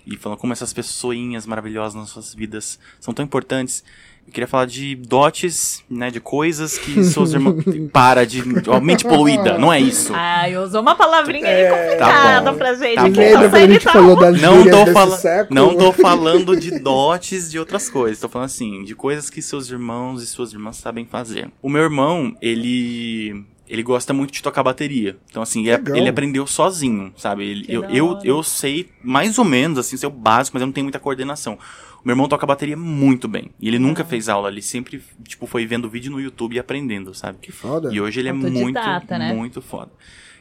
e falando como essas pessoinhas maravilhosas nas suas vidas são tão importantes. Eu queria falar de dotes, né? De coisas que seus irmãos. [LAUGHS] Para de. ó, mente poluída, não é isso. Ai, usou uma palavrinha aí É, complicada tá bom, pra gente. tá bom. Lembra quando a gente lidar. falou das Não tô, fala... século? não tô falando de dotes de outras coisas. Tô falando assim, de coisas que seus irmãos e suas irmãs sabem fazer. O meu irmão, ele. Ele gosta muito de tocar bateria. Então, assim, ele, ele aprendeu sozinho, sabe? Ele- eu, eu, eu sei mais ou menos, assim, sei o básico, mas eu não tenho muita coordenação. O meu irmão toca bateria muito bem. E ele nunca fez aula, ele sempre, tipo, foi vendo vídeo no YouTube e aprendendo, sabe? Que foda. E hoje ele é muito, né? muito foda.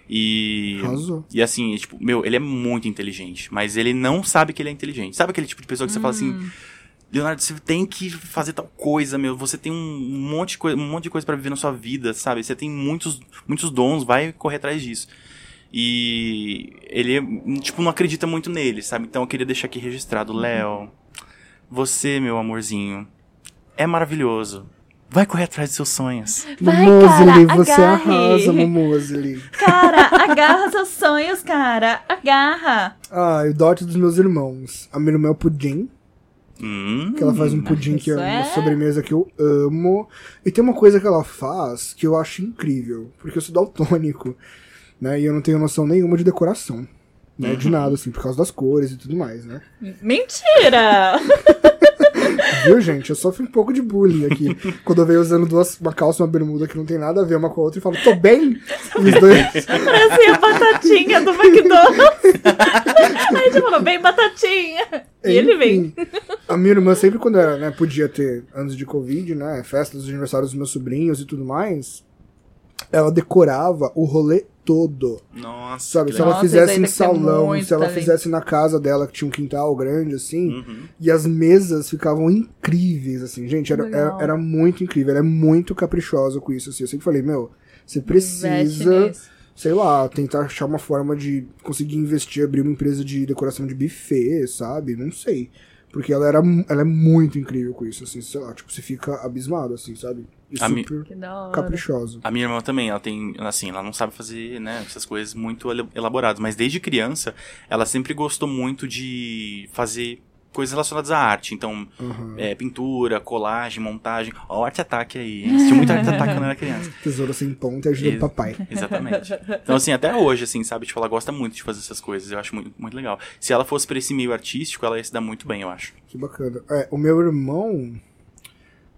E. Arrasou. E assim, tipo, meu, ele é muito inteligente, mas ele não sabe que ele é inteligente. Sabe aquele tipo de pessoa que você fala assim, Hum. Leonardo, você tem que fazer tal coisa, meu. Você tem um monte de coisa, um monte de coisa para viver na sua vida, sabe? Você tem muitos, muitos dons, vai correr atrás disso. E ele, tipo, não acredita muito nele, sabe? Então eu queria deixar aqui registrado, Léo. Você, meu amorzinho, é maravilhoso. Vai correr atrás dos seus sonhos. Vai, cara, você agarre. arrasa, Momosely. Cara, agarra seus sonhos, cara. Agarra. Ah, e o dote dos meus irmãos. A minha irmã é o pudim, Hum, que ela faz um pudim que é isso uma é- sobremesa que eu amo. E tem uma coisa que ela faz que eu acho incrível, porque eu sou daltônico, né? E eu não tenho noção nenhuma de decoração. Né, Uhum. de nada, assim, por causa das cores e tudo mais, né? Mentira! [LAUGHS] Viu, gente? Eu sofro um pouco de bullying aqui. Quando eu vejo usando duas, uma calça e uma bermuda que não tem nada a ver uma com a outra e falo, tô bem! E os dois. Parecia a batatinha do McDonald's. Aí a gente falou, bem batatinha. E ele vem. Enfim, A minha irmã sempre quando era, né, podia ter anos de Covid, né, festas dos aniversários dos meus sobrinhos e tudo mais, ela decorava o rolê todo. Nossa, Sabe, se ela Nossa, fizesse em salão, se ela talento. fizesse na casa dela, que tinha um quintal grande, assim, Uhum. e as mesas ficavam incríveis, assim, gente, era, era, era muito incrível, ela é muito caprichosa com isso, assim, eu sempre falei, meu, você precisa, sei lá, tentar achar uma forma de conseguir investir, abrir uma empresa de decoração de buffet, sabe? Não sei. Porque ela, era, ela é muito incrível com isso, assim, sei lá, tipo, você fica abismado, assim, sabe? E A mi- super hora. caprichoso. A minha irmã também, ela tem, assim, ela não sabe fazer, né, essas coisas muito elaboradas, mas desde criança, ela sempre gostou muito de fazer coisas relacionadas à arte, então, Uhum. é, pintura, colagem, montagem, ó, o arte ataque aí? Assistiu muito arte ataque quando era criança. [LAUGHS] Tesouro sem ponta e ajuda do Ex- papai. [LAUGHS] Exatamente. Então, assim, até hoje, assim, sabe, tipo, ela gosta muito de fazer essas coisas, eu acho muito, muito legal. Se ela fosse pra esse meio artístico, ela ia se dar muito bem, eu acho. Que bacana. É, o meu irmão.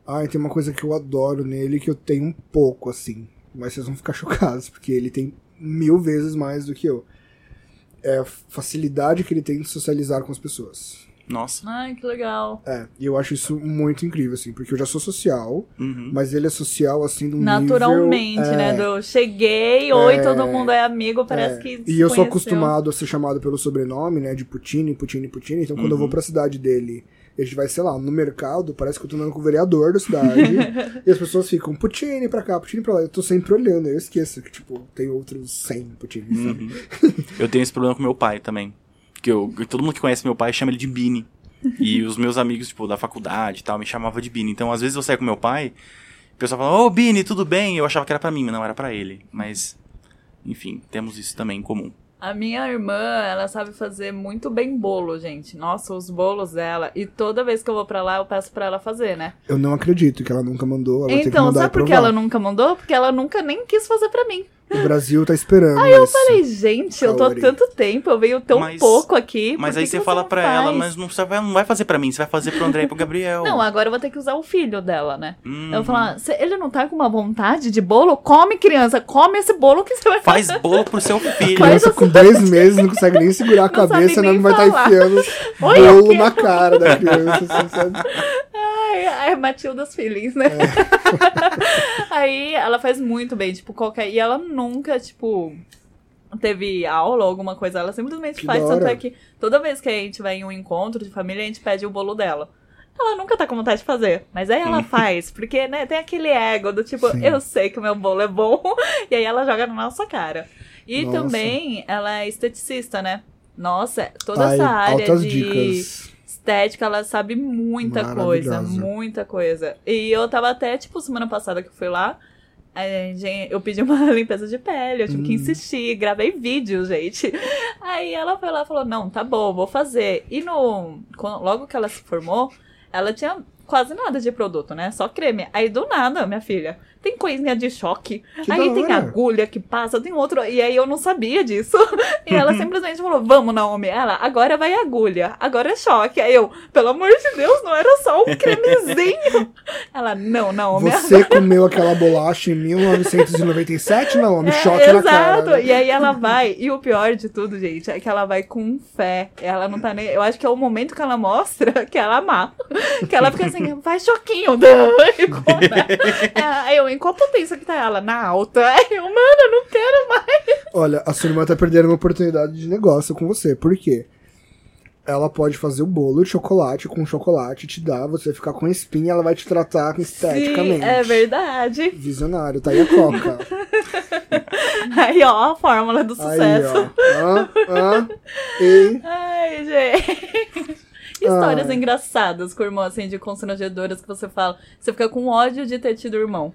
Ai, tem uma coisa que eu adoro nele que eu tenho um pouco, assim. Mas vocês vão ficar [LAUGHS] chocados, porque ele tem mil vezes mais do que eu. É a facilidade que ele tem de socializar com as pessoas. Nossa. Ai, que legal. É, e eu acho isso muito incrível, assim, porque eu já sou social, Uhum. mas ele é social, assim, num Naturalmente, nível, né? é, Do cheguei, oi, É, todo mundo é amigo, parece é. que. E eu sou conheceu. acostumado a ser chamado pelo sobrenome, né, de Putini, Putini, Putini, então quando eu Uhum. vou pra cidade dele, a gente vai, sei lá, no mercado, parece que eu tô andando com o vereador da cidade, [LAUGHS] e as pessoas ficam, Putini pra cá, Putini pra lá, eu tô sempre olhando, eu esqueço que, tipo, tem outros 100 Putini, sabe? Uhum. Eu tenho esse problema com meu pai também. Que eu, todo mundo que conhece meu pai chama ele de Bini. E [LAUGHS] os meus amigos, tipo, da faculdade e tal, me chamavam de Bini. Então, às vezes eu saio com meu pai, o pessoal fala, ô Bini, tudo bem? Eu achava que era pra mim, mas não era pra ele. Mas, enfim, temos isso também em comum. A minha irmã, ela sabe fazer muito bem bolo, gente. Nossa, os bolos dela. E toda vez que eu vou pra lá, eu peço pra ela fazer, né? Eu não acredito que ela nunca mandou, ela então, sabe por que ela nunca mandou? Porque ela nunca nem quis fazer pra mim. O Brasil tá esperando Aí eu isso. falei, gente, eu tô há tanto tempo, eu venho tão Mas- pouco aqui. Mas aí que você fala faz? ela, mas não, você vai, não vai fazer pra mim, você vai fazer pro André e pro Gabriel. Não, agora eu vou ter que usar o filho dela, né? Hum, Eu vou falar, "Cê- ele não tá com uma vontade de bolo? Come, criança, come esse bolo que você vai Faz fazer. bolo pro seu [LAUGHS] filho. Criança com dois meses não consegue nem segurar a Não cabeça, não vai estar falar. enfiando Oi, bolo na cara da criança, assim, sabe? [LAUGHS] Ai, ai, Matilda's feelings, né? [LAUGHS] Aí ela faz muito bem, tipo, qualquer. E ela nunca, tipo, teve aula ou alguma coisa. Ela simplesmente Que faz. Tanto é que toda vez que a gente vai em um encontro de família, a gente pede o bolo dela. Ela nunca tá com vontade de fazer. Mas aí ela faz, porque, né, tem aquele ego do tipo, Sim. eu sei que o meu bolo é bom. [LAUGHS] E aí ela joga na nossa cara. E Nossa. também ela é esteticista, né? Nossa, toda Ai, essa área de dicas. Estética, ela sabe muita coisa, muita coisa. E eu tava até, tipo, semana passada que eu fui lá, gente- eu pedi uma [LAUGHS] limpeza de pele, eu tive que Hum. insistir, gravei vídeo, gente. [LAUGHS] Aí ela foi lá e falou, não, tá bom, vou fazer. E no, quando- logo que ela se formou, ela tinha quase nada de produto, né? Só creme. Aí do nada, minha filha, tem coisinha de choque. Que aí tem agulha que passa, tem outro. E aí eu não sabia disso. [LAUGHS] E ela Uhum. simplesmente falou: Vamos, Naomi. Ela, agora vai agulha, agora é choque. Aí eu, pelo amor de Deus, não era só um cremezinho. [LAUGHS] Ela, não, Naomi. Você [LAUGHS] comeu aquela bolacha em 1997, Naomi? É, Choque na cara. Exato. né? E aí ela vai. E o pior de tudo, gente, é que ela vai com fé. Ela não tá nem. Eu acho que é o momento que ela mostra que ela ama. Que ela fica assim, vai choquinho. É, Aí eu, em qual potência que tá ela? Na alta. [LAUGHS] Aí eu, mano, eu não quero mais. Olha, a sua irmã tá perdendo uma oportunidade de negócio com você. Por quê? Ela pode fazer o bolo de chocolate com chocolate, te dar, você ficar com espinha, ela vai te tratar esteticamente. Sim, é verdade. Visionário, tá aí a coca. [LAUGHS] Aí, ó, a fórmula do aí, sucesso. ó. Hã? Hã? Ei. Ai, gente. [LAUGHS] Histórias Ai. engraçadas com o irmão, assim, de constrangedoras que você fala. Você fica com ódio de ter tido irmão.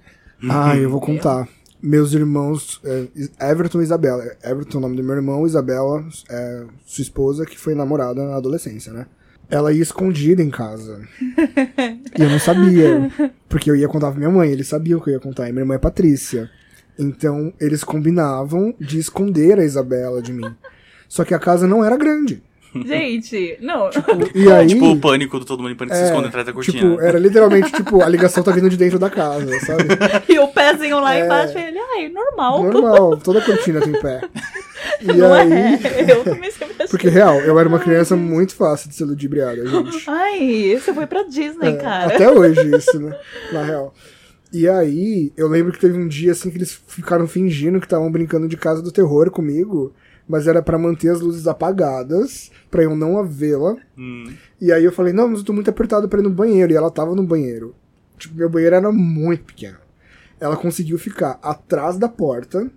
Ah, eu vou contar. Meus irmãos, é, Everton e Isabela. Everton é o nome do meu irmão, Isabela, é, sua esposa, que foi namorada na adolescência, né? Ela ia escondida em casa. [LAUGHS] e eu não sabia. Porque eu ia contar pra minha mãe, eles sabiam que eu ia contar. E minha irmã é Patrícia. Então, eles combinavam de esconder a Isabela de mim. Só que a casa não era grande. [LAUGHS] Gente, não. [LAUGHS] E aí. Tipo o pânico do todo mundo em pânico se é, esconde atrás da cortina. tipo, era literalmente, tipo, a ligação tá vindo de dentro da casa, sabe? [LAUGHS] e o pezinho lá É. embaixo, ele, ai, normal. Normal, toda cortina tem pé. E Não aí. é. Eu também sempre achei. Porque, real, eu era uma criança muito fácil de ser ludibriada, gente. Ai, você foi pra Disney, É, cara. Até hoje, isso, né? Na real. E aí, eu lembro que teve um dia, assim, que eles ficaram fingindo que estavam brincando de casa do terror comigo, mas era pra manter as luzes apagadas, pra eu não a vê-la. Hum. E aí eu falei, não, mas eu tô muito apertado pra ir no banheiro. E ela tava no banheiro. Tipo, meu banheiro era muito pequeno. Ela conseguiu ficar atrás da porta,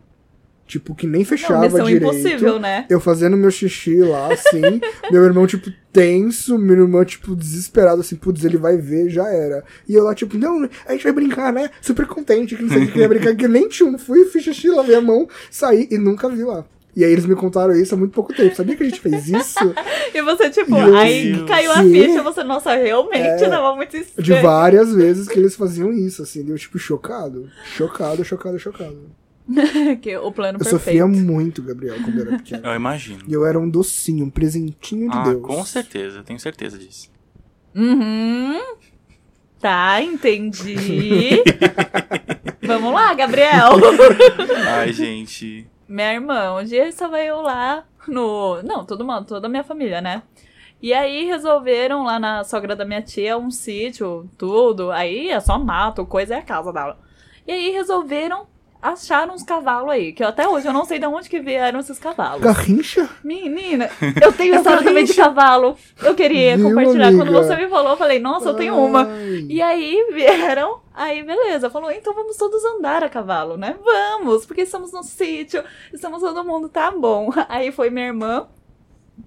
tipo, que nem Não, fechava missão direito. impossível, né? Eu fazendo meu xixi lá, assim. [LAUGHS] meu irmão, tipo, tenso. Meu irmão, tipo, desesperado, assim, putz, ele vai ver, já era. E eu lá, tipo, não, a gente vai brincar, né? Super contente, que não sei o que ia brincar, que nem tinha um. Fui, fiz xixi, lavei a mão, saí e nunca vi lá. E aí eles me contaram isso há muito pouco tempo. Sabia que a gente fez isso? [LAUGHS] E você, tipo, Meu aí Deus. caiu a ficha, você, nossa, realmente É. tava muito De estranho. várias vezes que eles faziam isso, assim. Eu, tipo, chocado. Chocado, chocado, chocado. [LAUGHS] que o plano Eu perfeito. sofria muito, Gabriel, quando eu era [LAUGHS] pequeno. Eu imagino. E eu era um docinho, um presentinho de ah, Deus. com certeza, eu tenho certeza disso. Uhum. Tá, entendi. Vamos lá, Gabriel. Ai, gente. Minha irmã, um dia estava eu lá no. Não, todo mundo, toda a minha família, né? E aí resolveram lá na sogra da minha tia um sítio, tudo. Aí é só mato, coisa é a casa dela. E aí resolveram achar uns cavalos aí, que eu, até hoje eu não sei de onde que vieram esses cavalos. Garrincha? Menina, eu tenho história também de cavalo. Eu queria Viu, compartilhar. Quando amiga? você me falou, eu falei, nossa, eu tenho uma. Ai. E aí vieram, aí beleza, falou, então vamos todos andar a cavalo, né? Vamos, porque estamos no sítio, estamos todo mundo, tá bom. Aí foi minha irmã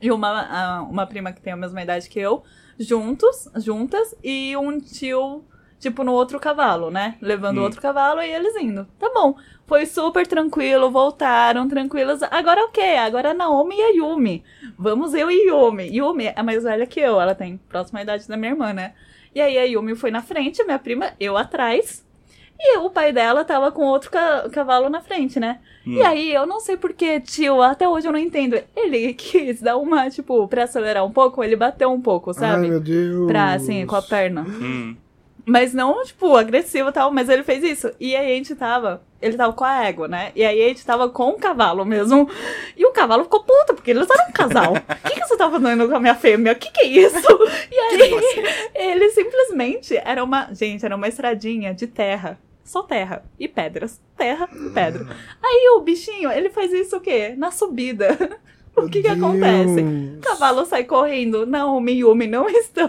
e uma, uma prima que tem a mesma idade que eu, juntos, juntas, e um tio, tipo, no outro cavalo, né? Levando Hum. outro cavalo e eles indo. Tá bom. Foi super tranquilo, voltaram tranquilos. Agora o quê? Agora a Naomi e a Yumi. Vamos eu e Yumi. Yumi é mais velha que eu, ela tem próxima idade da minha irmã, né? E aí a Yumi foi na frente, minha prima, eu atrás. E o pai dela tava com outro ca- cavalo na frente, né? E Hum. aí, eu não sei porque, tio, até hoje eu não entendo. Ele [LAUGHS] quis dar uma, tipo, pra acelerar um pouco, ele bateu um pouco, Ai, sabe? meu Deus. pra, assim, com a perna. Hum. Mas não, tipo, agressivo e tal, mas ele fez isso. E aí a gente tava. Ele tava com a égua, né? E aí a gente tava com o cavalo mesmo. E o cavalo ficou puto, porque eles eram um casal. [LAUGHS] O que, que você tá fazendo com a minha fêmea? O que, que é isso? [LAUGHS] E aí, ele simplesmente era uma. Gente, era uma estradinha de terra. Só terra. E pedras. Terra e pedra. Aí o bichinho, ele faz isso o quê? Na subida. O que que acontece? O cavalo sai correndo. Naomi e Yumi não [LAUGHS] estão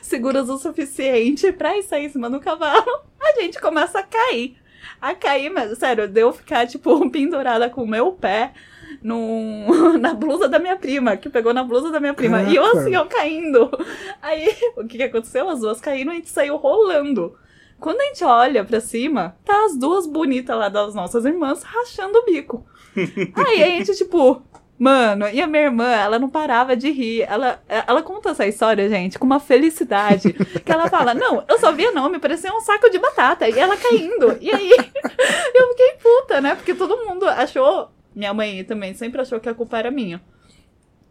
seguras o suficiente pra ir sair em cima do cavalo. A gente começa a cair. A cair, mas sério, deu ficar, tipo, [LAUGHS] pendurada com o meu pé num, [LAUGHS] na blusa da minha prima, que pegou na blusa da minha prima. E eu Caraca. assim, eu caindo. Aí, o que que aconteceu? As duas caíram e a gente saiu rolando. Quando a gente olha pra cima, tá as duas bonitas lá das nossas irmãs rachando o bico. Aí a gente, tipo, mano, e a minha irmã, ela não parava de rir. Ela, ela conta essa história, gente, com uma felicidade. Que ela fala: Não, eu só via nome, parecia um saco de batata. E ela caindo. E aí [LAUGHS] eu fiquei puta, né? Porque todo mundo achou. Minha mãe também sempre achou que a culpa era minha.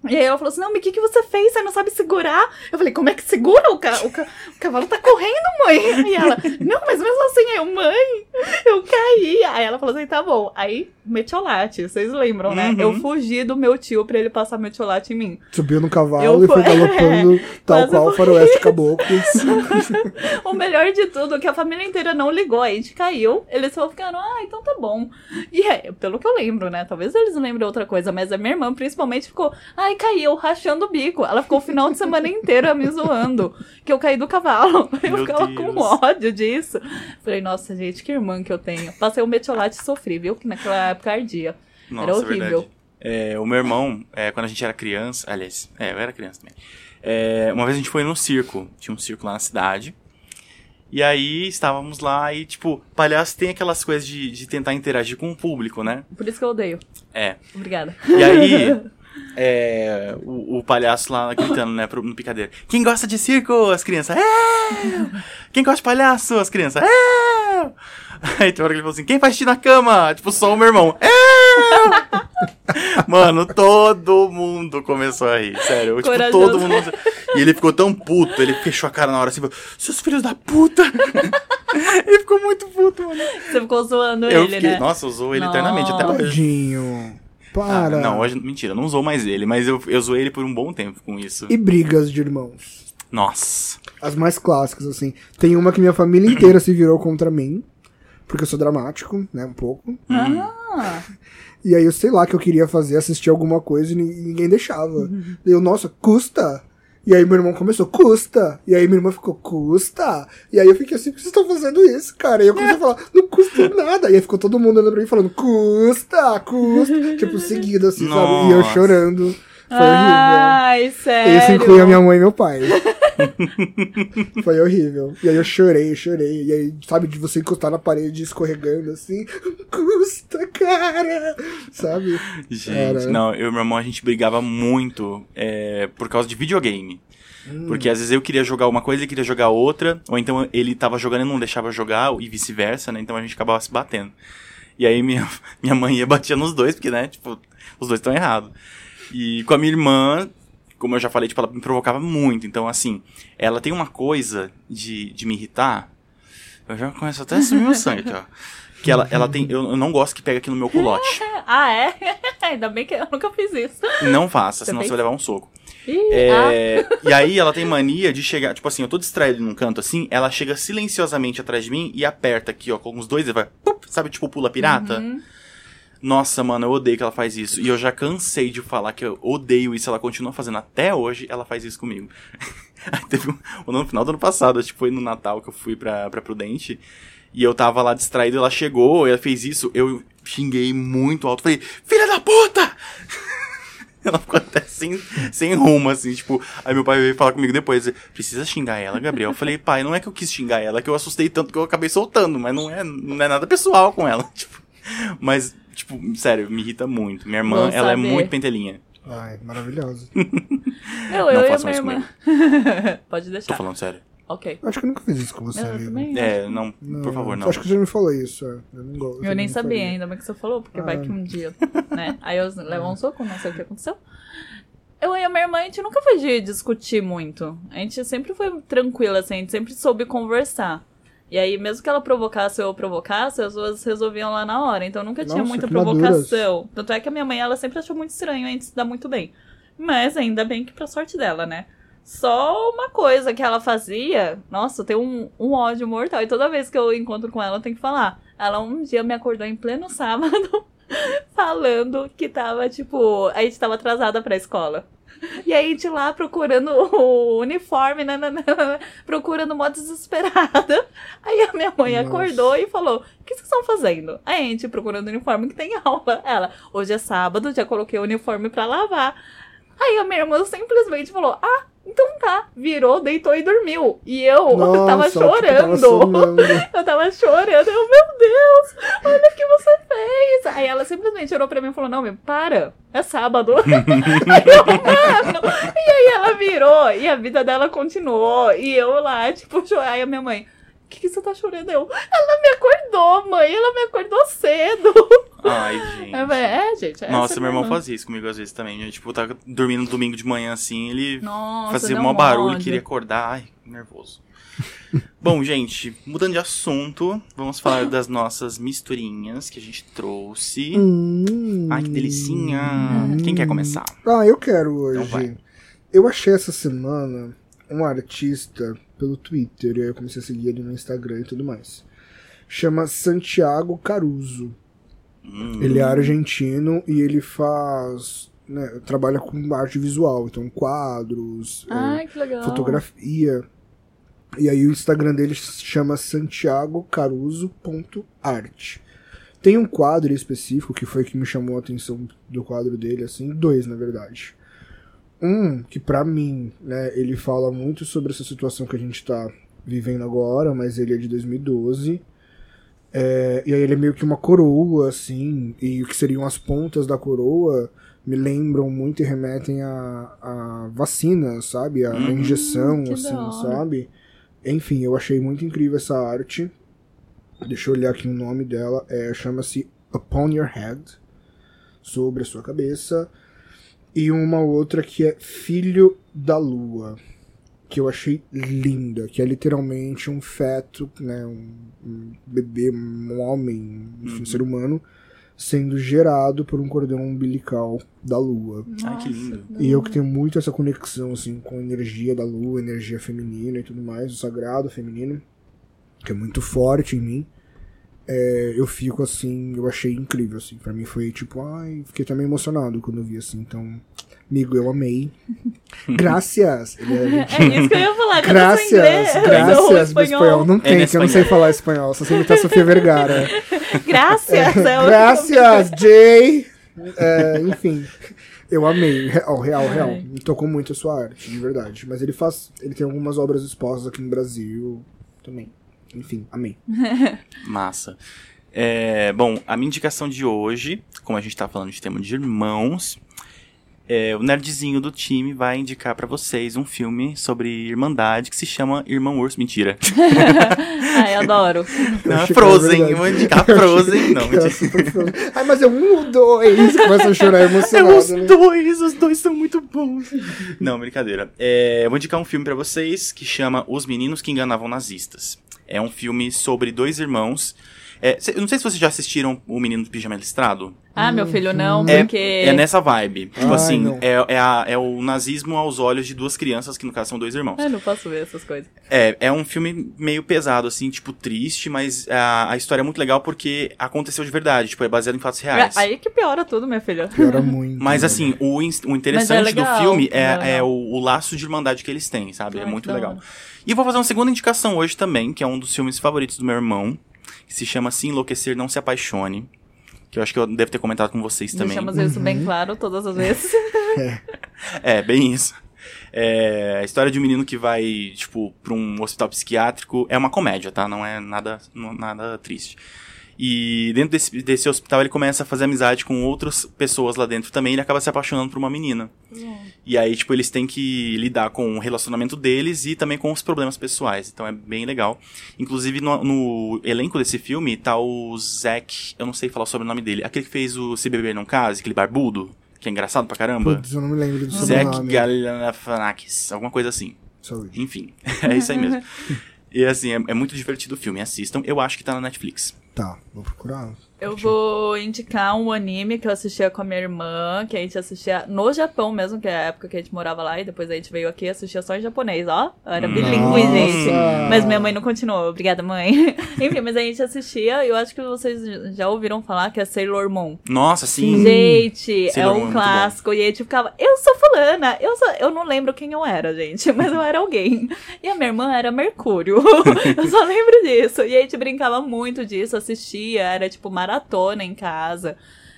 E aí ela falou assim: Não, mas o que, que você fez? Você não sabe segurar? Eu falei: Como é que segura? O, ca o, ca o cavalo tá correndo, mãe. E ela: Não, mas mesmo assim, eu, mãe, eu caí. Aí ela falou assim: Tá bom. Aí, metiolate, vocês lembram, né? Uhum. Eu fugi do meu tio pra ele passar metiolate em mim. Subiu no cavalo Eu e foi fui- [LAUGHS] galopando, tal quase qual fui. faroeste caboclo. [LAUGHS] o melhor de tudo é que a família inteira não ligou. A gente caiu, eles só ficaram, ah, então tá bom. E é, pelo que eu lembro, né? Talvez eles lembrem outra coisa, mas a minha irmã principalmente ficou, ai, caiu, rachando o bico. Ela ficou o final de semana inteira me zoando, que eu caí do cavalo. [LAUGHS] Eu Meu ficava Deus. com ódio disso. Falei, nossa, gente, que irmã que eu tenho. Passei o metiolate e sofri, viu? Que naquela época ardia. Nossa, Era horrível. É, o meu irmão, é, quando a gente era criança, aliás, é, eu era criança também. É, uma vez a gente foi num circo, tinha um circo lá na cidade. E aí estávamos lá e, tipo, palhaço tem aquelas coisas de, de tentar interagir com o público, né? Por isso que eu odeio. É. Obrigada. E aí, [LAUGHS] é, o, o palhaço lá gritando, né, pro, no picadeiro. Quem gosta de circo, as crianças? É! Quem gosta de palhaço, as crianças? É! Aí tem hora que ele falou assim, quem faz xixi na cama? Tipo, só o meu irmão. É! Mano, todo mundo começou a rir, sério. Tipo, todo mundo... E ele ficou tão puto, ele fechou a cara na hora assim, falou, seus filhos da puta! ele [LAUGHS] ficou muito puto, mano. Você ficou zoando Eu ele, fiquei, né? nossa, usou ele eternamente até hoje. Tadinho. Ah, Para. não, hoje, mentira, não usou mais ele, mas eu, eu zoei ele por um bom tempo com isso. E brigas de irmãos. Nossa. As mais clássicas, assim. Tem uma que minha família inteira se virou contra mim. Porque eu sou dramático, né? Um pouco. Ah, E aí eu sei lá que eu queria fazer, assistir alguma coisa e ni- ninguém deixava. Daí eu, nossa, custa? E aí meu irmão começou, custa! E aí minha irmã ficou, custa? E aí eu fiquei assim, por que vocês estão fazendo isso, cara? E eu comecei a falar, não custa nada. E aí ficou todo mundo olhando pra mim falando, custa, custa. [LAUGHS] tipo, seguido assim, sabe? E eu Nossa. chorando. Foi Ai, horrível. sério. Isso inclui a minha mãe e meu pai. [LAUGHS] Foi horrível. E aí eu chorei, eu chorei. E aí, sabe, de você encostar na parede escorregando assim. [LAUGHS] Custa, cara! Sabe? Gente, Era. não, eu e meu irmão a gente brigava muito é, por causa de videogame. Hum. Porque às vezes eu queria jogar uma coisa, ele queria jogar outra, ou então ele tava jogando e não deixava jogar, e vice-versa, né? Então a gente acabava se batendo. E aí minha, [LAUGHS] minha mãe ia batia nos dois, porque, né, tipo, os dois estão errados. E com a minha irmã, como eu já falei, tipo, ela me provocava muito. Então, assim, ela tem uma coisa de, de me irritar. Eu já começo até a subir meu sangue aqui, ó. Que ela, ela tem. Eu eu não gosto que pega aqui no meu culote. [LAUGHS] Ah, é? [LAUGHS] Ainda bem que eu nunca fiz isso. Não faça, Você senão fez? você vai levar um soco. Ih, ah, É, [LAUGHS] E aí ela tem mania de chegar, tipo assim, eu tô distraído num canto assim, ela chega silenciosamente atrás de mim e aperta aqui, ó, com os dois e vai, sabe, tipo pula pirata? Uhum. Nossa, mano, eu odeio que ela faz isso. E eu já cansei de falar que eu odeio isso, ela continua fazendo até hoje, ela faz isso comigo. [LAUGHS] Aí teve um, no final do ano passado, que foi no Natal que eu fui pra, pra Prudente, e eu tava lá distraído, ela chegou, ela fez isso, eu xinguei muito alto, falei, filha da puta! [LAUGHS] Ela ficou até sem, sem rumo, assim, tipo. Aí meu pai veio falar comigo depois: precisa xingar ela, Gabriel? Eu falei, pai, não é que eu quis xingar ela, é que eu assustei tanto que eu acabei soltando, mas não é, não é nada pessoal com ela. [LAUGHS] Tipo, mas, tipo, sério, me irrita muito. Minha irmã, Bom ela é saber. muito pentelinha. Ai, maravilhoso. [LAUGHS] eu, eu não e a façam isso irmã. [LAUGHS] Pode Tô deixar. falando sério. Ok. Acho que eu nunca fiz isso com você, Eu amigo. também. É, não, por favor, não. Acho que você já me falou isso, é. Eu não gosto. Eu nem não sabia faria. ainda, mas que você falou, porque vai Ah. que um dia, [LAUGHS] né? Aí eu levo um soco, não sei o que aconteceu. Eu e a minha irmã, a gente nunca foi de discutir muito. A gente sempre foi tranquila, assim, a gente sempre soube conversar. E aí, mesmo que ela provocasse ou eu provocasse, as duas resolviam lá na hora. Então nunca tinha Nossa, muita que maduras. provocação. Tanto é que a minha mãe, ela sempre achou muito estranho a gente se dar muito bem. Mas ainda bem que pra sorte dela, né? Só uma coisa que ela fazia, nossa, eu tenho um, um ódio mortal. E toda vez que eu encontro com ela, eu tenho que falar. Ela um dia me acordou em pleno sábado, [LAUGHS] falando que tava, tipo, a gente tava atrasada pra escola. [LAUGHS] E aí a gente lá procurando o uniforme, nananana, procurando mó desesperada. [LAUGHS] Aí a minha mãe Nossa. acordou e falou: O que vocês estão fazendo? Aí a gente procurando o uniforme que tem aula. Ela, hoje é sábado, já coloquei o uniforme pra lavar. Aí a minha irmã simplesmente falou: Ah, então tá. Virou, deitou e dormiu. E eu [LAUGHS] Nossa, tava tipo, tava chorando. sonando. [LAUGHS] eu tava chorando. Eu, meu Deus, olha o que você fez. Aí ela simplesmente olhou pra mim e falou: Não, meu, para. É sábado. [LAUGHS] aí eu, mano. E aí ela virou e a vida dela continuou. E eu lá, tipo, chorando. Aí a minha mãe. O que, que você tá chorando? Eu, ela me acordou, mãe. Ela me acordou cedo. Ai, gente. Eu falei, é, gente. essa Nossa, é meu irmão fazia isso comigo às vezes também. Eu, tipo, eu tava dormindo no domingo de manhã assim, ele Nossa, fazia mó um barulho, queria acordar. Ai, nervoso. [LAUGHS] Bom, gente, mudando de assunto, vamos falar das nossas misturinhas que a gente trouxe. Hum. Ai, que delicinha. Quem quer começar? Ah, eu quero hoje. Então eu achei essa semana um artista pelo Twitter, e aí eu comecei a seguir ele no Instagram e tudo mais. Chama Santiago Caruso. Hum, Ele é argentino e ele faz. Né, trabalha com arte visual, então quadros, é, Ai, que legal. fotografia. E aí o Instagram dele se chama santiagocaruso.art. Tem um quadro específico que foi que me chamou a atenção do quadro dele, assim, dois na verdade. Um que pra mim, né, ele fala muito sobre essa situação que a gente tá vivendo agora, mas ele é de 2012. É, e aí ele é meio que uma coroa, assim, e o que seriam as pontas da coroa me lembram muito e remetem a, a vacina, sabe? A, a Hum, injeção, assim, sabe? Enfim, eu achei muito incrível essa arte. Deixa eu olhar aqui o nome dela. É, Chama-se Upon Your Head. Sobre a sua cabeça. E uma outra que é Filho da Lua. Que eu achei linda. Que é literalmente um feto, né? Um, um bebê, um homem, enfim, um ser humano. Sendo gerado por um cordão umbilical da lua. Ai, que lindo. E eu que tenho muito essa conexão, assim, com a energia da lua, energia feminina e tudo mais, o sagrado feminino, que é muito forte em mim. É, eu fico assim, eu achei incrível, assim. Pra mim foi tipo, ai, fiquei também emocionado quando eu vi, assim. Então, amigo, eu amei. [LAUGHS] Graças! Ele é. É isso que eu ia falar. Graças, graças, [LAUGHS] do espanhol. Não tem, no que eu não sei espanhol. falar espanhol, só sei imitar Sofia Vergara. [LAUGHS] Graças. é o- Graças, Jay! É, enfim, eu amei. Real, real, real. Me tocou muito a sua arte, de verdade. Mas ele faz. Ele tem algumas obras expostas aqui no Brasil também. Enfim, amei. [LAUGHS] Massa. É, bom, a minha indicação de hoje, como a gente tá falando de tema de irmãos, é, o nerdzinho do time vai indicar pra vocês um filme sobre irmandade que se chama Irmão Urso. Mentira. [LAUGHS] Ai, adoro. Não, é Frozen. Eu vou indicar Frozen. Não, era [LAUGHS] mentira. Ai, mas é um ou dois. Começa a chorar É emocionado. os né? dois, os dois são muito bons. Não, brincadeira. É, eu vou indicar um filme pra vocês que chama Os Meninos que Enganavam Nazistas. É um filme sobre dois irmãos. É, cê- eu não sei se vocês já assistiram O Menino do Pijama Listrado. Ah, meu filho, não, É, porque. é nessa vibe. Tipo Ai, assim, é, é, a- é o nazismo aos olhos de duas crianças, que no caso são dois irmãos. Eu não posso ver essas coisas. É, é um filme meio pesado, assim, tipo, triste, mas a, a história é muito legal porque aconteceu de verdade, tipo, é baseado em fatos reais. Aí que piora tudo, meu filho. Piora muito. Mas né? assim, o, ins- o interessante legal, do filme é é, é o, o laço de irmandade que eles têm, sabe? Ai, é que muito legal. hora. E vou fazer uma segunda indicação hoje também, que é um dos filmes favoritos do meu irmão, que se chama Se Enlouquecer, Não Se Apaixone. Que eu acho que eu devo ter comentado com vocês também. Deixamos isso bem claro todas as vezes. [LAUGHS] É, bem isso. É a história de um menino que vai, tipo, pra um hospital psiquiátrico. É uma comédia, tá? Não é nada, nada triste. E dentro desse, desse hospital ele começa a fazer amizade com outras pessoas lá dentro também. E ele acaba se apaixonando por uma menina. E aí, tipo, eles têm que lidar com o relacionamento deles e também com os problemas pessoais. Então é bem legal. Inclusive, no, no elenco desse filme tá o Zac. Eu não sei falar sobre o nome dele. Aquele que fez o Se Beber Não Case, aquele barbudo. Que é engraçado pra caramba. Putz, eu não me lembro do Zac sobrenome. Galifianakis, alguma coisa assim. Saúde. Enfim, [LAUGHS] é isso aí mesmo. [LAUGHS] E assim, é, é muito divertido o filme, assistam. Eu acho que tá na Netflix. Tá, vou procurar. Eu vou indicar um anime que eu assistia com a minha irmã, que a gente assistia no Japão mesmo, que é a época que a gente morava lá, e depois a gente veio aqui e assistia só em japonês, ó. Eu era bilíngue, Nossa! gente. Mas minha mãe não continuou, obrigada, mãe. [LAUGHS] Enfim, mas a gente assistia, e eu acho que vocês já ouviram falar que é Sailor Moon. Nossa, sim. Gente, é Sailor Moon é um muito clássico. E a gente ficava, eu sou fulana, eu sou. Eu não lembro quem eu era, gente, [LAUGHS] mas eu era alguém. E a minha irmã era Mercúrio. [LAUGHS] eu só lembro disso. E a gente brincava muito disso, assistia, era tipo maratona em casa.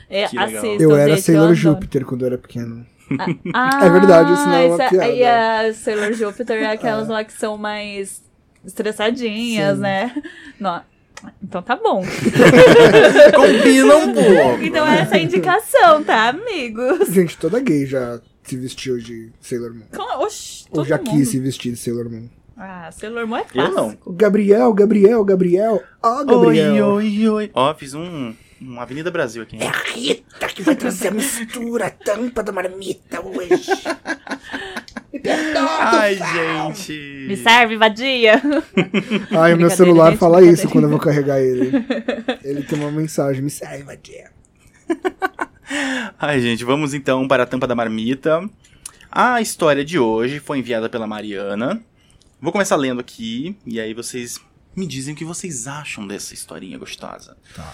É, Que legal. assistam, Eu era gente, Sailor adoro. Júpiter quando eu era pequeno. [LAUGHS] Ah, É verdade, isso não é uma essa- piada. E a Sailor Júpiter é aquelas lá que são mais estressadinhas, Sim. né? Não. Então tá bom. [LAUGHS] Combinam um pouco. Então essa é a indicação, tá, amigos? Gente, toda gay já se vestiu de Sailor Moon. Oxi, Ou já mundo. quis se vestir de Sailor Moon. Ah, Sailor Moon é Eu não. clássico. Gabriel, Gabriel, Gabriel. Ó, Gabriel. Oi, oi, oi. Ó, fiz um, um Avenida Brasil aqui. É a Rita que vai trazer a mistura, a tampa da marmita hoje. Me perdoa, Ai, gente. Me serve, vadia. [LAUGHS] Ai, o meu celular gente, fala isso quando eu vou carregar ele. Ele tem uma mensagem, me serve, vadia. Ai, gente, vamos então para a tampa da marmita. A história de hoje foi enviada pela Mariana. Vou começar lendo aqui, e aí vocês me dizem o que vocês acham dessa historinha gostosa. Tá.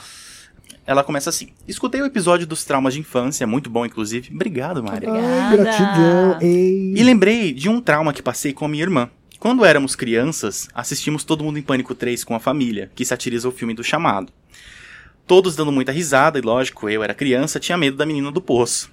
Ela começa assim: Escutei o episódio dos traumas de infância, muito bom, inclusive. Obrigado, Mari. Ai, Obrigada. gratidão, ei. E lembrei de um trauma que passei com a minha irmã. Quando éramos crianças, assistimos Todo Mundo em Pânico 3 com a família, que satiriza o filme do chamado. Todos dando muita risada, e lógico, eu era criança, tinha medo da menina do poço.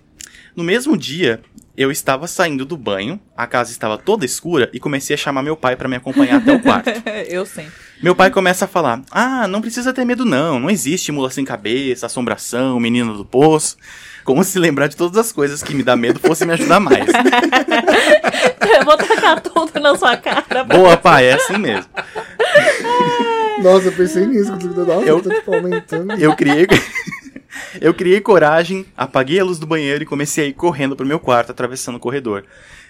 No mesmo dia, eu estava saindo do banho, a casa estava toda escura e comecei a chamar meu pai para me acompanhar até o quarto. [LAUGHS] Eu sempre. Meu pai começa a falar: Ah, não precisa ter medo, não. Não existe mula sem cabeça, assombração, menina do poço. Como se lembrar de todas as coisas que me dá medo fosse me ajudar mais. [LAUGHS] Eu vou tacar tudo na sua cara. Boa, pai, é assim mesmo. Nossa, eu pensei nisso. Nossa, Eu- eu tô tipo aumentando. Eu criei. Eu criei coragem, apaguei a luz do banheiro e comecei a ir correndo pro meu quarto, atravessando o corredor.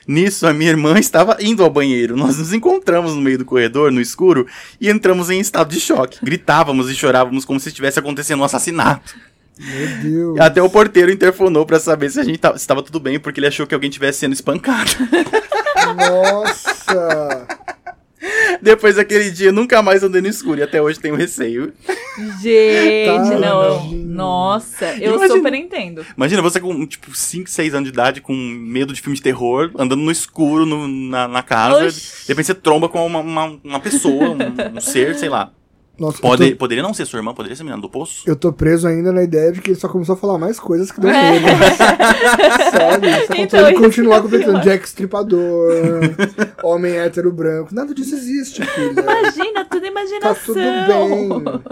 Nisso, a minha irmã [LAUGHS] estava indo ao banheiro. Nós nos encontramos no meio do corredor, no escuro, e entramos em estado de choque. Gritávamos e chorávamos como se estivesse acontecendo um assassinato. Meu Deus. Até o porteiro interfonou pra saber se a gente tava, se tudo bem, porque ele achou que alguém estivesse sendo espancado. [LAUGHS] Nossa. Depois daquele dia, nunca mais andei no escuro e até hoje tenho receio. Gente, Tá, não. imagina. Nossa, eu Imagina. super entendo. Imagina você com, tipo, 5, 6 anos de idade, com medo de filme de terror, andando no escuro no- na, na casa. Oxi. De repente você tromba com uma, uma, uma pessoa, um, um ser, sei lá. Nossa, Pode, tô, Poderia não ser sua irmã, poderia ser menina do poço. eu tô preso ainda na ideia de que ele só começou a falar mais coisas que [LAUGHS] deu É. medo. Sabe? Só faltou Então, ele isso continuar é completando. Jack Stripador, homem hétero branco. Nada disso existe, filha. Imagina, tudo Tá imaginação. tudo bem.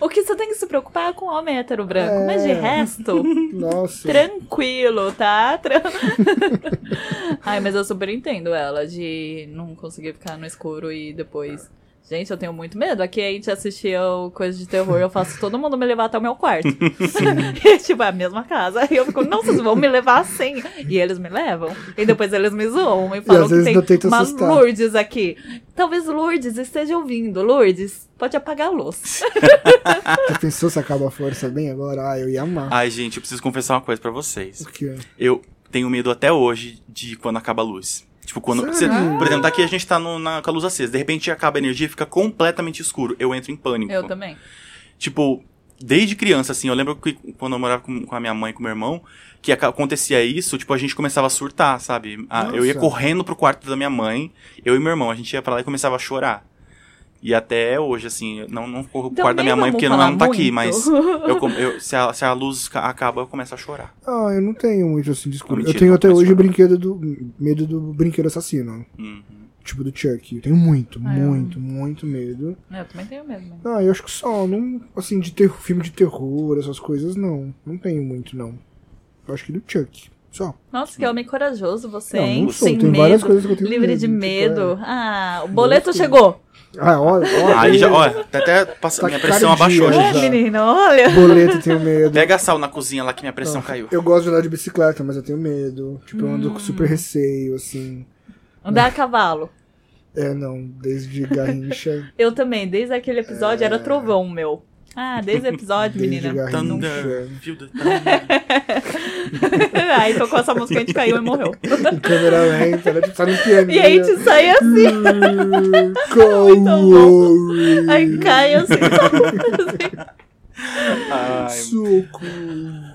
O que você tem que se preocupar é com o homem hétero branco. Mas de É. resto, Nossa. tranquilo, tá? Tran- [LAUGHS] Ai, mas eu super entendo ela de não conseguir ficar no escuro e depois. Gente, eu tenho muito medo. Aqui a gente assistia o coisa de terror, eu faço todo mundo me levar até o meu quarto. [LAUGHS] e, tipo, é a mesma casa. E eu fico, não, vocês vão me levar assim. E eles me levam. E depois eles me zoam e falam às que vezes tem não tenta uma assustar. Lourdes aqui. Talvez Lourdes esteja ouvindo. Lourdes, pode apagar a luz. [LAUGHS] Já pensou se acaba a força bem agora? Ah, eu ia amar. Ai, gente, eu preciso confessar uma coisa pra vocês. O quê? Eu tenho medo até hoje de quando acaba a luz. Tipo, quando. Você- por exemplo, daqui a gente tá no- na, com a luz acesa. De repente acaba a energia e fica completamente escuro. Eu entro em pânico. Eu também. Tipo, desde criança, assim, eu lembro que quando eu morava com, com a minha mãe e com o meu irmão, que acontecia isso, tipo, a gente começava a surtar, sabe? Ah, eu ia correndo pro quarto da minha mãe, eu e meu irmão, a gente ia pra lá e começava a chorar. E até hoje, assim, eu não, não corro pro Também quarto da minha mãe porque não, falar não tá aqui, mas eu, eu- se, a, se a luz ca- acaba, eu começo a chorar. Ah, eu não tenho muito assim de escuro. Mentira, eu tenho até hoje o brinquedo do. medo do brinquedo assassino. Uhum. Tipo do Chuck. Eu tenho muito, Ah, eu- muito, muito medo. Eu também tenho mesmo. Ah, eu acho que só, não. Assim, de ter, filme de terror, essas coisas, não. Não tenho muito, não. Eu acho que do Chuck. Só. Nossa, que homem corajoso você, Não, hein? não sou. Sem Tem medo. várias coisas que eu tenho livre medo, de tipo, medo. é. Ah, o boleto chegou. Ah, olha, olha. Aí já, olha, tá até passa, Tá minha pressão cardia abaixou, já. gente. É, menino, olha. Boleto, tenho medo. Pega sal na cozinha lá que minha pressão caiu. Eu gosto de andar de bicicleta, mas eu tenho medo. Tipo, eu Hum. ando com super receio, assim. Andar a cavalo. É, não, desde Garrincha. Eu também, desde aquele episódio era trovão meu. Ah, desde o episódio, menina. Thunder. [LAUGHS] Aí tocou essa música, a gente caiu e morreu. Em câmera lenta, né? Tipo, tá no piano. E a gente sai assim, Corre. aí cai assim, [LAUGHS] assim. Ai, Socorro.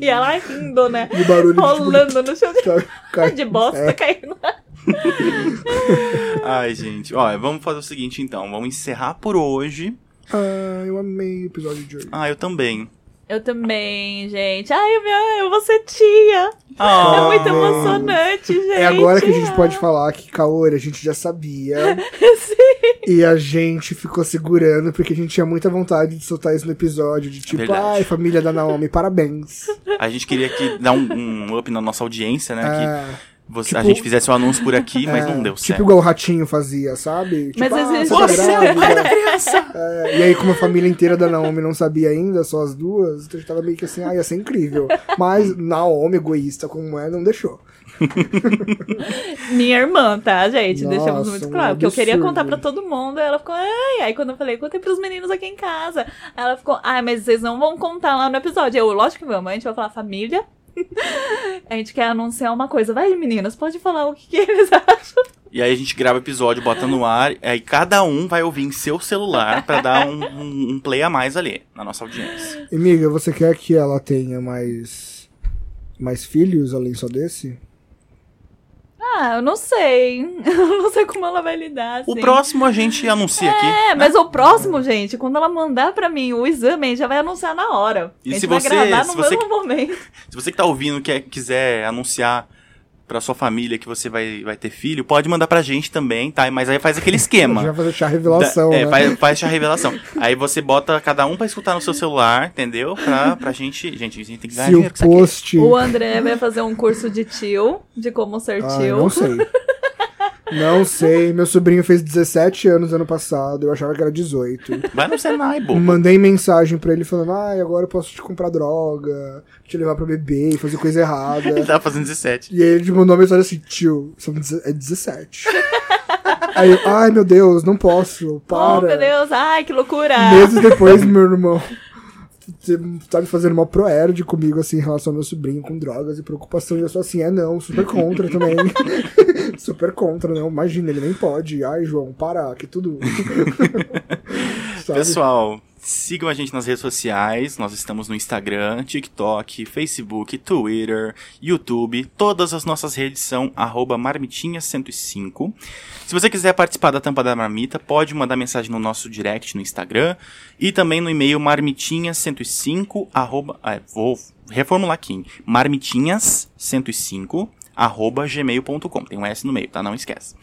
E ela rindo, né? E barulho de, Rolando no chão de, tipo, cai- de bosta, É. caindo. ai, gente. Ó, vamos fazer o seguinte então. Vamos encerrar por hoje. Ah, eu amei o episódio de hoje. Ah, eu também. Eu também, gente. Ai, eu, me- eu vou ser tia. Ah, É muito emocionante, gente. É agora que a gente pode falar que Kaori a gente já sabia. [LAUGHS] Sim. E a gente ficou segurando porque a gente tinha muita vontade de soltar isso no episódio. De tipo, Verdade. ai, família da Naomi, parabéns. A gente queria que dar um, um up na nossa audiência, né? Que É, você, tipo- a gente fizesse o anúncio por aqui, mas é, não deu Tipo certo. igual o Ratinho fazia, sabe? Tipo, Mas ah, existe- você tá é grávida. É, e aí, como a família inteira da Naomi não sabia ainda, só as duas, então a gente tava meio que assim, ah, ia ser incrível. Mas Naomi, egoísta como é, não deixou. [LAUGHS] Minha irmã, tá, gente? Nossa, Deixamos muito um claro. Porque eu queria contar pra todo mundo. Ela ficou, ai. Aí quando eu falei, contei pros meninos aqui em casa. Ela ficou, ai, mas vocês não vão contar lá no episódio. Eu, lógico que vamos. A gente vai falar família. A gente quer anunciar uma coisa. Vai, meninas, pode falar o que, que eles [LAUGHS] acham. E aí a gente grava o episódio, bota no ar, aí cada um vai ouvir em seu celular pra dar um, um- um play a mais ali, na nossa audiência. E, Miga, você quer que ela tenha mais. mais filhos além só desse? Ah, eu não sei. [LAUGHS] Eu não sei como ela vai lidar. O assim. próximo a gente anuncia aqui. É, mas o próximo, gente, quando ela mandar pra mim o exame, a gente já vai anunciar na hora. E a gente se vai você- gravar se no você- mesmo momento. [LAUGHS] Se você que tá ouvindo quer, quiser anunciar pra sua família que você vai, vai ter filho, pode mandar pra gente também, tá? Mas aí faz aquele [LAUGHS] A gente esquema. vai fazer chá revelação, Da- é, né? faz, faz a revelação. Aí você bota cada um pra escutar no seu celular, entendeu? Pra, pra gente. Gente, a gente tem que ganhar Se o dinheiro aqui. post. O André vai fazer um curso de tio, de como ser Ah, tio. não sei. [LAUGHS] Não sei. Meu sobrinho fez 17 anos ano passado. Eu achava que era 18. Vai no Senai, bobo. Mandei mensagem pra ele falando: Ah, agora eu posso te comprar droga, te levar pra beber e fazer coisa errada. [LAUGHS] Ele tava fazendo 17. E aí ele mandou uma mensagem assim: Tio, é 17. [LAUGHS] aí eu, ai meu Deus, não posso, Oh, para. meu Deus, ai, que loucura! Meses depois, meu irmão você tá fazendo uma proerd comigo, assim, em relação ao meu sobrinho com drogas e preocupação. E eu sou assim, é não, super contra também. [LAUGHS] super contra, não. Imagina, ele nem pode. Ai, João, para, que tudo. [LAUGHS] Sabe? Pessoal, sigam a gente nas redes sociais. Nós estamos no Instagram, TikTok, Facebook, Twitter, YouTube. Todas as nossas redes são arroba marmitinha105. Se você quiser participar da Tampa da Marmita, pode mandar mensagem no nosso direct no Instagram e também no e-mail marmitinha105 arroba, ah, vou reformular aqui, marmitinhas105 arroba gmail.com. Tem um S no meio, tá? Não esquece.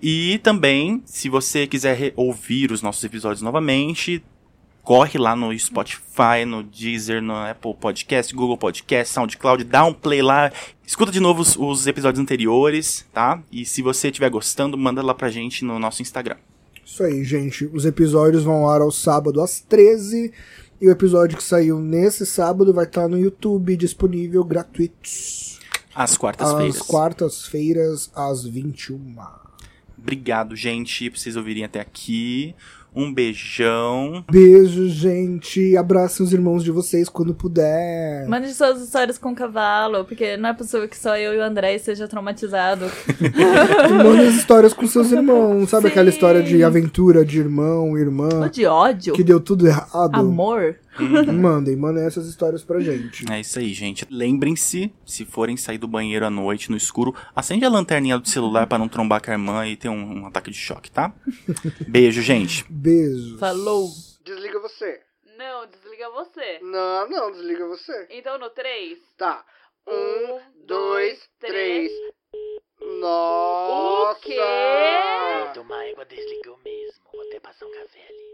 E também, se você quiser ouvir os nossos episódios novamente, corre lá no Spotify, no Deezer, no Apple Podcast, Google Podcast, SoundCloud, dá um play lá, escuta de novo os, os episódios anteriores, tá? E se você estiver gostando, manda lá pra gente no nosso Instagram. Isso aí, gente. Os episódios vão ao ar ao sábado às 13 E o episódio que saiu nesse sábado vai estar no YouTube disponível gratuito. Às Às quartas-feiras. quartas-feiras, às 21. Obrigado, gente, por vocês ouvirem até aqui. Um beijão. Beijo, gente. Abracem os irmãos de vocês quando puder. Mande suas histórias com cavalo, porque não é possível que só eu e o André esteja traumatizado. [LAUGHS] Mandem as histórias com seus irmãos. Sabe Sim. aquela história de aventura de irmão, Ou irmã, de ódio, que deu tudo errado? amor. Mandem, mandem essas histórias pra gente. É isso aí, gente. Lembrem-se, se forem sair do banheiro à noite, no escuro, acende a lanterninha do celular pra não trombar com a irmã e ter um, um ataque de choque, tá? [LAUGHS] Beijo, gente. Beijos. Falou. Desliga você. Não, desliga você. Não, não, desliga você. Então no 3. Tá. Um, dois, três. Nossa! O quê? Tomar água desligou mesmo. Vou até passar um café ali.